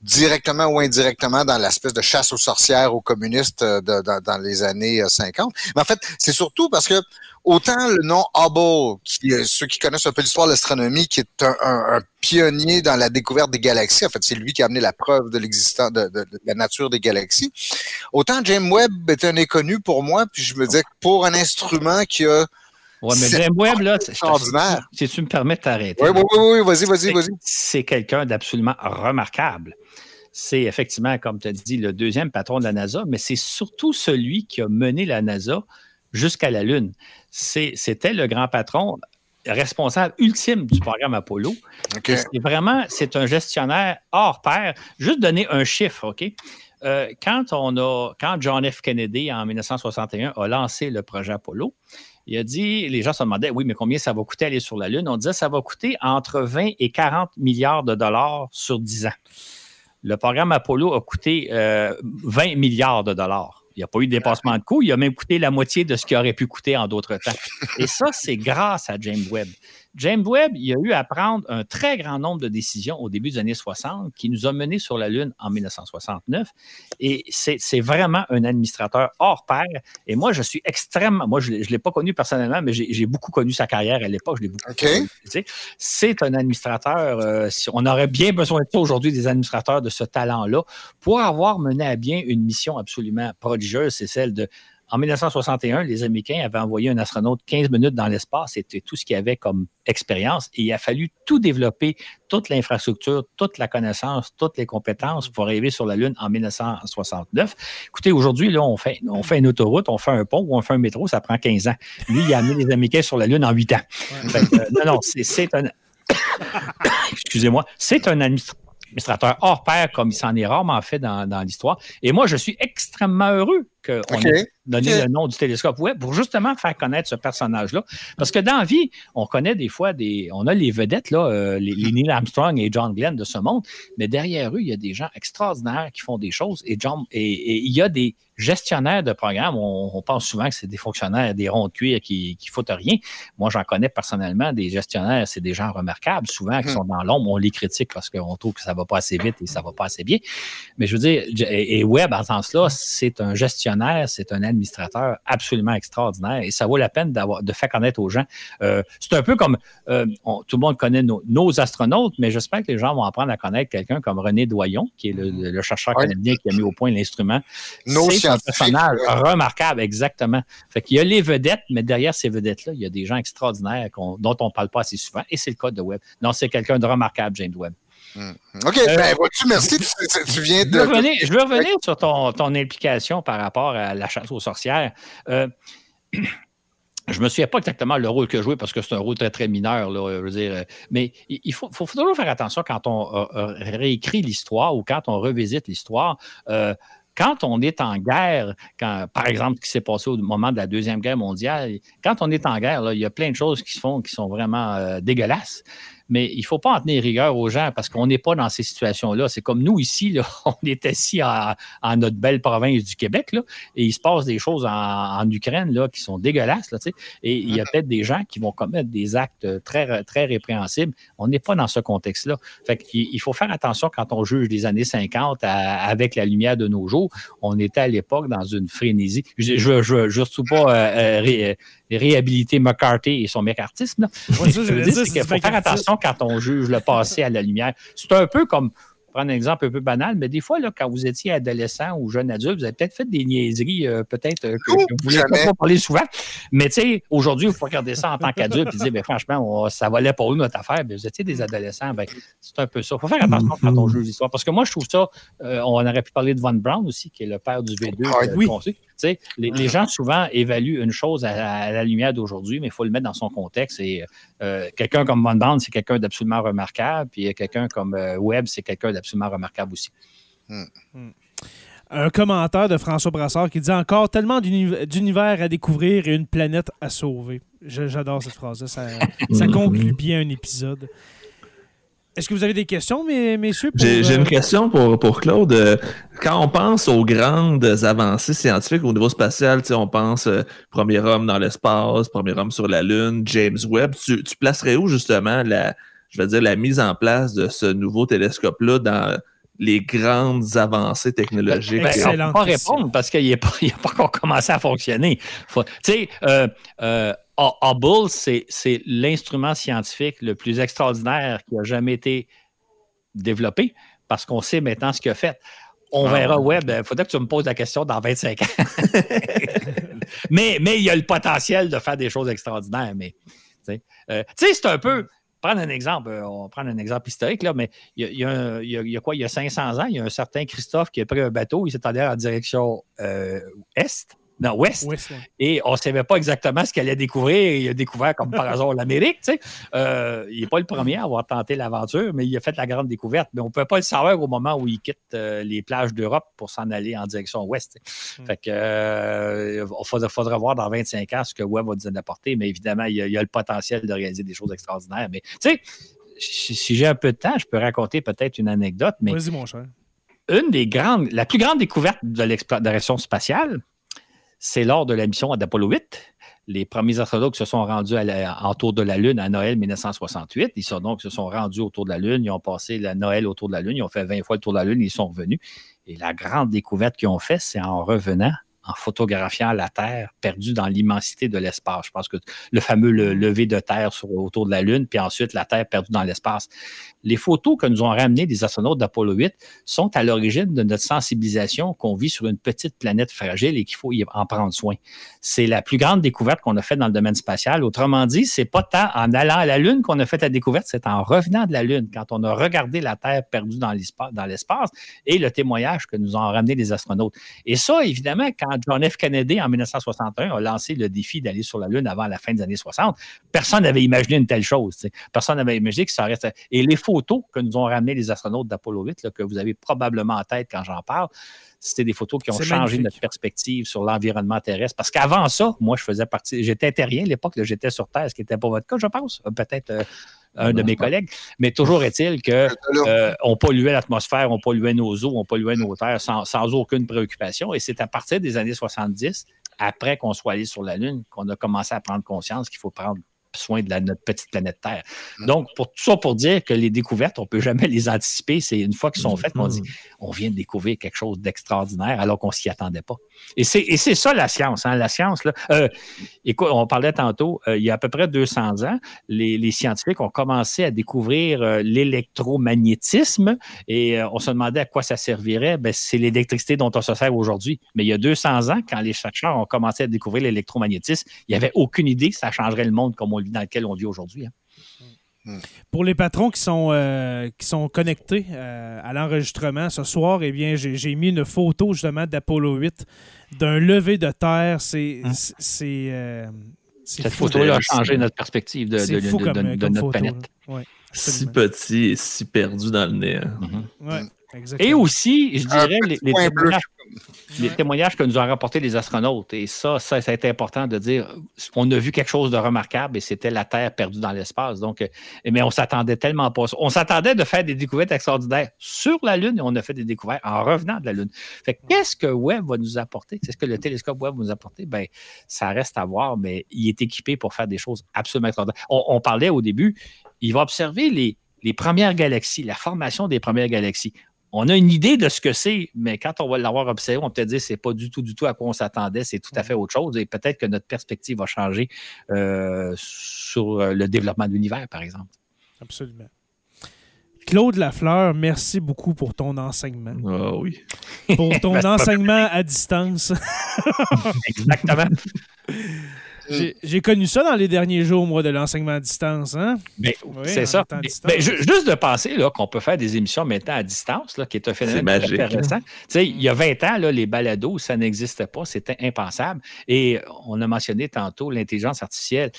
Speaker 6: directement ou indirectement dans l'espèce de chasse aux sorcières aux communistes euh, dans les années 50. Euh, Mais en fait, c'est surtout parce que autant le nom Hubble, qui, ceux qui connaissent un peu l'histoire de l'astronomie, qui est un, pionnier dans la découverte des galaxies, en fait, c'est lui qui a amené la preuve de l'existence, de, la nature des galaxies. Autant James Webb était un inconnu pour moi, puis je me disais que pour un instrument qui a
Speaker 7: oui, mais James Webb, là, extraordinaire. Si tu me permets de t'arrêter.
Speaker 6: Oui, oui, oui, vas-y, vas-y, vas-y.
Speaker 7: C'est quelqu'un d'absolument remarquable. C'est effectivement, comme tu as dit, le deuxième patron de la NASA, mais c'est surtout celui qui a mené la NASA jusqu'à la Lune. C'était le grand patron responsable ultime du programme Apollo. C'est vraiment, c'est un gestionnaire hors pair. Juste donner un chiffre, OK? Euh, quand, on a, quand John F. Kennedy, en 1961, a lancé le projet Apollo, il a dit, les gens se demandaient, oui, mais combien ça va coûter aller sur la Lune? On disait, ça va coûter entre 20 et 40 milliards de dollars sur 10 ans. Le programme Apollo a coûté 20 euh, milliards de dollars. Il n'y a pas eu de dépassement de coût. Il a même coûté la moitié de ce qu'il aurait pu coûter en d'autres temps. Et ça, c'est grâce à James Webb. James Webb, il a eu à prendre un très grand nombre de décisions au début des années 60 qui nous a menés sur la Lune en 1969. Et c'est vraiment un administrateur hors pair. Et moi, je suis extrêmement. Moi, je ne l'ai pas connu personnellement, mais j'ai beaucoup connu sa carrière à l'époque. Je l'ai beaucoup C'est un administrateur. Euh, si on aurait bien besoin de ça aujourd'hui, des administrateurs de ce talent-là, pour avoir mené à bien une mission absolument prodigieuse. C'est celle de en 1961, les Américains avaient envoyé un astronaute 15 minutes dans l'espace. C'était tout ce qu'il y avait comme expérience. Et il a fallu tout développer, toute l'infrastructure, toute la connaissance, toutes les compétences pour arriver sur la Lune en 1969. Écoutez, aujourd'hui, là, on fait, on fait une autoroute, on fait un pont ou on fait un métro, ça prend 15 ans. Lui, il a amené les Américains sur la Lune en 8 ans. Euh, non, non, c'est un... Excusez-moi, c'est un administrateur hors pair comme il s'en est rarement fait dans, dans l'histoire. Et moi, je suis extrêmement heureux qu'on ait donné le nom du télescope Webb pour justement faire connaître ce personnage-là. Parce que dans la vie, on connaît des fois des. On a les vedettes, là, euh, les, Neil Armstrong et John Glenn de ce monde, mais derrière eux, il y a des gens extraordinaires qui font des choses et, John, et, il y a des gestionnaires de programmes. On, pense souvent que c'est des fonctionnaires, des ronds de cuir qui ne foutent rien. Moi, j'en connais personnellement des gestionnaires, c'est des gens remarquables, souvent qui hmm. sont dans l'ombre. On les critique parce qu'on trouve que ça ne va pas assez vite et ça ne va pas assez bien. Mais je veux dire, et, et Webb, en ce sens-là, c'est un gestionnaire c'est un administrateur absolument extraordinaire et ça vaut la peine d'avoir de faire connaître aux gens. Euh, c'est un peu comme euh, tout le monde connaît nos, astronautes, mais j'espère que les gens vont apprendre à connaître quelqu'un comme René Doyon, qui est le, chercheur canadien qui a mis au point l'instrument. C'est un personnage remarquable, exactement. Fait qu'il y a les vedettes, mais derrière ces vedettes-là, il y a des gens extraordinaires dont on ne parle pas assez souvent, et c'est le cas de Webb. Non, c'est quelqu'un de remarquable, James Webb.
Speaker 6: Hmm. OK, euh, ben, merci. Tu, viens de.
Speaker 7: Je veux revenir, sur ton, ton, implication par rapport à la chasse aux sorcières. Euh, je ne me souviens pas exactement le rôle que je jouais parce que c'est un rôle très, très mineur, là, je veux dire. Mais il faut, faut, toujours faire attention quand on réécrit l'histoire ou quand on revisite l'histoire. Euh, quand on est en guerre, quand, par exemple, ce qui s'est passé au moment de la Deuxième Guerre mondiale, quand on est en guerre, là, il y a plein de choses qui se font qui sont vraiment dégueulasses. Mais il ne faut pas en tenir rigueur aux gens parce qu'on n'est pas dans ces situations-là. C'est comme nous ici, là, on est assis en, notre belle province du Québec là, et il se passe des choses en, Ukraine là, qui sont dégueulasses. Là, et il y a mm-hmm. peut-être des gens qui vont commettre des actes très, très répréhensibles. On n'est pas dans ce contexte-là. Fait il faut faire attention quand on juge des années 50 avec la lumière de nos jours. On était à l'époque dans une frénésie. Je ne veux surtout pas euh, euh, réhabiliter McCarthy et son mécartisme. Ouais, il faut faire attention quand on juge le passé à la lumière. C'est un peu comme prendre un exemple un peu banal, mais des fois, là, quand vous étiez adolescent ou jeune adulte, vous avez peut-être fait des niaiseries, euh, peut-être euh, que, vous ne voulez pas parler souvent. Mais tu sais, aujourd'hui, il faut regarder ça en tant qu'adulte et dire, ben, franchement, ça valait pas où notre affaire. Ben, vous étiez des adolescents, ben, c'est un peu ça. Il faut faire attention quand on juge l'histoire. Parce que moi, je trouve ça, euh, on aurait pu parler de Von Brown aussi, qui est le père du V2. Ah, oui. Les, les, gens souvent évaluent une chose à, la lumière d'aujourd'hui, mais il faut le mettre dans son contexte. Et euh, quelqu'un comme Von Band, c'est quelqu'un d'absolument remarquable, puis quelqu'un comme euh, Webb, c'est quelqu'un d'absolument remarquable aussi. Hmm.
Speaker 1: Hmm. Un commentaire de François Brassard qui dit encore tellement d'univers à découvrir et une planète à sauver. J'adore cette phrase-là. Ça, ça conclut bien un épisode. Est-ce que vous avez des questions, messieurs?
Speaker 5: J'ai une euh, question pour, pour Claude. Euh, quand on pense aux grandes avancées scientifiques au niveau spatial, on pense euh, premier homme dans l'espace, premier homme sur la Lune, James Webb. Tu, placerais où justement la, je veux dire, la mise en place de ce nouveau télescope-là dans les grandes avancées technologiques?
Speaker 7: Ben, on ne peut pas répondre parce qu'il n'a pas, pas, encore commencé à fonctionner. Tu sais, Hubble, c'est l'instrument scientifique le plus extraordinaire qui a jamais été développé parce qu'on sait maintenant ce qu'il a fait. On ah. verra Webb. Il faudrait que tu me poses la question dans 25 ans. mais, mais il y a le potentiel de faire des choses extraordinaires. Mais, euh, tu sais, c'est un peu. Prendre un exemple, euh, on va prendre un exemple historique, là, mais il y, a, quoi? Il y a 500 ans, il y a un certain Christophe qui a pris un bateau, il s'est allé en direction euh, est non, Ouest. Et on ne savait pas exactement ce qu'il allait découvrir. Il a découvert, comme par hasard, l'Amérique. Euh, il n'est pas le premier à avoir tenté l'aventure, mais il a fait la grande découverte. Mais on ne peut pas le savoir au moment où il quitte euh, les plages d'Europe pour s'en aller en direction ouest. Hmm. Fait que, euh, il faudra, voir dans 25 ans ce que Webb va nous apporter. Mais évidemment, il y, a, le potentiel de réaliser des choses extraordinaires. Mais tu sais, si, j'ai un peu de temps, je peux raconter peut-être une anecdote. Mais
Speaker 1: Vas-y, mon cher.
Speaker 7: Une des grandes, la plus grande découverte de l'exploration spatiale, c'est lors de la mission d'Apollo 8. Les premiers astronautes se sont rendus autour de la Lune à Noël 1968. Ils sont donc se sont rendus autour de la Lune. Ils ont passé la Noël autour de la Lune. Ils ont fait 20 fois le tour de la Lune. Ils sont revenus. Et la grande découverte qu'ils ont faite, c'est en revenant en photographiant la Terre perdue dans l'immensité de l'espace. Je pense que le fameux lever de Terre autour de la Lune, puis ensuite la Terre perdue dans l'espace. Les photos que nous ont ramenées des astronautes d'Apollo 8 sont à l'origine de notre sensibilisation qu'on vit sur une petite planète fragile et qu'il faut en prendre soin. C'est la plus grande découverte qu'on a faite dans le domaine spatial. Autrement dit, c'est pas tant en allant à la Lune qu'on a fait la découverte, c'est en revenant de la Lune, quand on a regardé la Terre perdue dans l'espace et le témoignage que nous ont ramené les astronautes. Et ça, évidemment, quand John F. Kennedy, en 1961, a lancé le défi d'aller sur la Lune avant la fin des années 60. Personne n'avait imaginé une telle chose. Personne n'avait imaginé que ça reste. Et les photos que nous ont ramenées les astronautes d'Apollo 8, que vous avez probablement en tête quand j'en parle, c'était des photos qui ont changé notre perspective sur l'environnement terrestre. Parce qu'avant ça, moi, je faisais partie, j'étais terrien à l'époque, j'étais sur Terre, ce qui n'était pas votre cas, je pense. Peut-être euh, un de mes collègues. Mais toujours est-il qu'on euh, polluait l'atmosphère, on polluait nos eaux, on polluait nos terres sans, aucune préoccupation. Et c'est à partir des années 70, après qu'on soit allé sur la Lune, qu'on a commencé à prendre conscience qu'il faut prendre soin de la, notre petite planète Terre. Mm. Donc, pour tout ça, pour dire que les découvertes, on ne peut jamais les anticiper. C'est une fois qu'elles sont faites qu'on dit mm. on vient de découvrir quelque chose d'extraordinaire alors qu'on ne s'y attendait pas. Et c'est ça la science. Hein? La science, là, euh, écoute, on parlait tantôt, euh, il y a à peu près 200 ans, les, scientifiques ont commencé à découvrir euh, l'électromagnétisme et on se demandait à quoi ça servirait. Ben, c'est l'électricité dont on se sert aujourd'hui. Mais il y a 200 ans, quand les chercheurs ont commencé à découvrir l'électromagnétisme, il n'y avait aucune idée que ça changerait le monde comme on le dans lequel on vit aujourd'hui. Hein.
Speaker 1: Hmm. Pour les patrons qui sont, euh, qui sont connectés euh, à l'enregistrement ce soir, eh bien, j'ai mis une photo justement d'Apollo 8 d'un lever de terre. C'est. Hein?
Speaker 7: Euh, Cette photo-là a changé notre perspective de, de, notre planète.
Speaker 5: si petit et si perdu dans le nez. Hein.
Speaker 1: Mm-hmm.
Speaker 7: Et aussi, je dirais, les, témoignages les témoignages que nous ont rapportés les astronautes. Et ça, ça, ça a été important de dire on a vu quelque chose de remarquable et c'était la Terre perdue dans l'espace. Donc, euh, mais on s'attendait tellement pas. On s'attendait de faire des découvertes extraordinaires sur la Lune et on a fait des découvertes en revenant de la Lune. Fait qu'est-ce que Webb va nous apporter? C'est ce que le télescope Webb va nous apporter? Ben, ça reste à voir, mais il est équipé pour faire des choses absolument extraordinaires. On, parlait au début, il va observer les, les premières galaxies, la formation des premières galaxies on a une idée de ce que c'est, mais quand on va l'avoir observé, on peut dire que ce n'est pas du tout, du tout à quoi on s'attendait, c'est tout à fait autre chose. Et peut-être que notre perspective va changer euh, sur euh, le développement de l'univers, par exemple.
Speaker 1: Absolument. Claude Lafleur, merci beaucoup pour ton enseignement.
Speaker 5: Ah oui.
Speaker 1: Pour ton enseignement à distance.
Speaker 7: Exactement.
Speaker 1: J'ai connu ça dans les derniers jours, moi, de l'enseignement à distance. Hein?
Speaker 7: Ben, c'est ça. Ben, juste de penser qu'on peut faire des émissions maintenant à distance, là, qui est un phénomène intéressant. Il y a 20 ans, là, les balados, ça n'existait pas. C'était impensable. Et on a mentionné tantôt l'intelligence artificielle.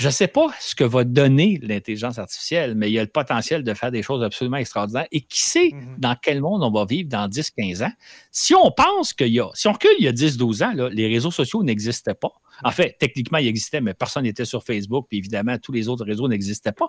Speaker 7: Je ne sais pas ce que va donner l'intelligence artificielle, mais il y a le potentiel de faire des choses absolument extraordinaires. Et qui sait mm-hmm. dans quel monde on va vivre dans 10-15 ans? Si on pense qu'il y a, si on recule il y a 10-12 ans, là, les réseaux sociaux n'existaient pas. En fait, techniquement, il existait, mais personne n'était sur Facebook, puis évidemment, tous les autres réseaux n'existaient pas.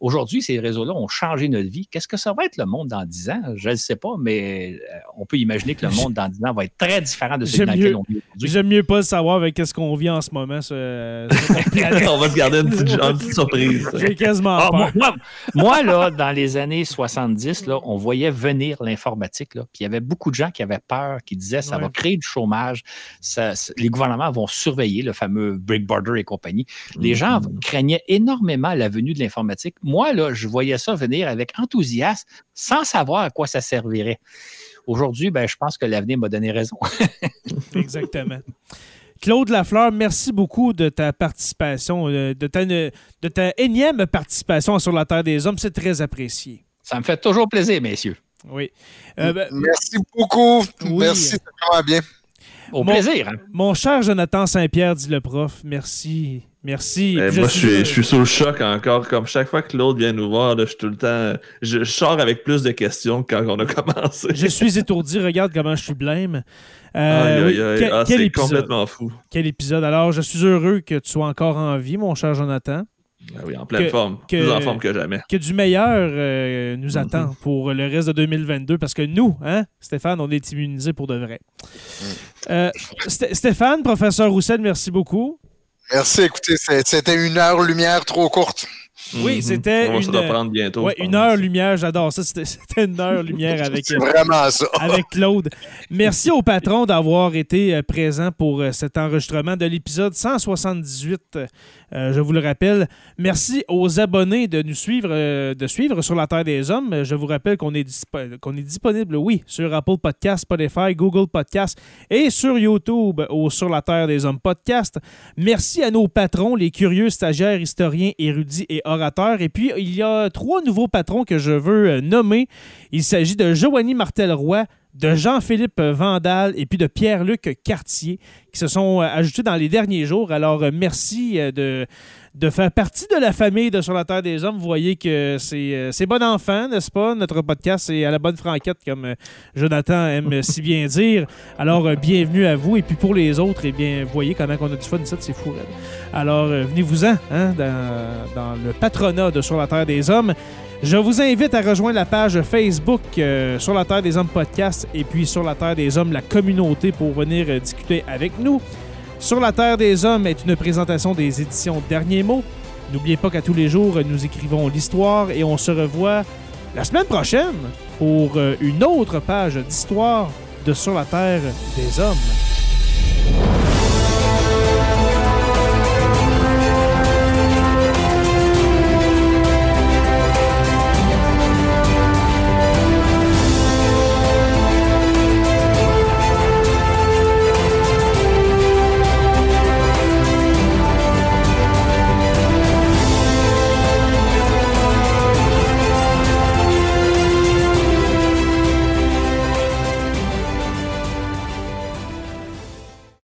Speaker 7: Aujourd'hui, ces réseaux-là ont changé notre vie. Qu'est-ce que ça va être le monde dans 10 ans? Je ne sais pas, mais euh, on peut imaginer que le monde dans 10 ans va être très différent de celui dans lequel on vit aujourd'hui.
Speaker 1: J'aime mieux pas le savoir avec ce qu'on vit en ce moment.
Speaker 5: on va se garder une petite, surprise.
Speaker 1: J'ai quasiment
Speaker 7: ah, Moi, là, dans les années 70, là, on voyait venir l'informatique, puis il y avait beaucoup de gens qui avaient peur, qui disaient ça va créer du chômage, les gouvernements vont surveiller le fameux Brick Border et compagnie. Les gens mm. craignaient énormément la venue de l'informatique. Moi, là, je voyais ça venir avec enthousiasme sans savoir à quoi ça servirait. Aujourd'hui, ben, je pense que l'avenir m'a donné raison.
Speaker 1: Exactement. Claude Lafleur, merci beaucoup de ta participation, euh, de ta, de ta énième participation sur la Terre des Hommes. C'est très apprécié.
Speaker 7: Ça me fait toujours plaisir, messieurs.
Speaker 1: Oui.
Speaker 6: Euh, ben, merci beaucoup. Merci, c'est vraiment bien.
Speaker 7: Au plaisir. Hein.
Speaker 1: Mon cher Jonathan Saint-Pierre, dit le prof, merci. Merci.
Speaker 5: Eh, moi, je suis, je suis sous le choc encore. Comme chaque fois que Claude vient nous voir, je suis tout le temps. Je, sors avec plus de questions que quand on a commencé.
Speaker 1: je suis étourdi. Regarde comment je suis blême.
Speaker 5: Euh, ah, c'est complètement fou.
Speaker 1: Quel épisode? Alors, je suis heureux que tu sois encore en vie, mon cher Jonathan.
Speaker 5: Ah oui, en pleine forme. plus en forme que jamais.
Speaker 1: Que du meilleur euh, nous mm-hmm. attend pour le reste de 2022 parce que nous, hein, Stéphane, on est immunisés pour de vrai. Mm. Euh, Stéphane, professeur Roussel, merci beaucoup.
Speaker 6: Merci. Écoutez, c'était une heure lumière trop courte.
Speaker 1: Oui, mhm. c'était.
Speaker 5: une, ça doit prendre bientôt.
Speaker 1: une heure lumière, j'adore ça. C'était une heure lumière avec,
Speaker 6: vraiment ça.
Speaker 1: avec Claude. Merci au patron d'avoir été euh, présent pour euh, cet enregistrement de l'épisode 178 euh, je vous le rappelle. Merci aux abonnés de nous suivre, euh, de suivre sur la Terre des Hommes. Je vous rappelle qu'on est, qu'on est disponible, oui, sur Apple Podcast, Spotify, Google Podcast et sur YouTube au Sur la Terre des Hommes podcast. Merci à nos patrons, les curieux stagiaires, historiens, érudits et Et puis, il y a trois nouveaux patrons que je veux euh, nommer. Il s'agit de Joanie Martel-Roy, de Jean-Philippe Vandal et puis de Pierre-Luc Cartier qui se sont euh, ajoutés dans les derniers jours. Alors, euh, merci euh, de, de faire partie de la famille de Sur la Terre des Hommes. Vous voyez que c'est bon enfant, n'est-ce pas? Notre podcast est à la bonne franquette, comme Jonathan aime si bien dire. Alors, bienvenue à vous. Et puis pour les autres, eh bien, vous voyez comment on a du fun ici, c'est fou. Alors, venez-vous-en hein, dans, dans le patronat de Sur la Terre des Hommes. Je vous invite à rejoindre la page Facebook euh, sur la Terre des Hommes podcast et puis sur la Terre des Hommes la communauté pour venir euh, discuter avec nous. Sur la Terre des Hommes est une présentation des éditions Derniers mots. N'oubliez pas qu'à tous les jours, nous écrivons l'histoire et on se revoit la semaine prochaine pour euh, une autre page d'histoire de Sur la Terre des Hommes.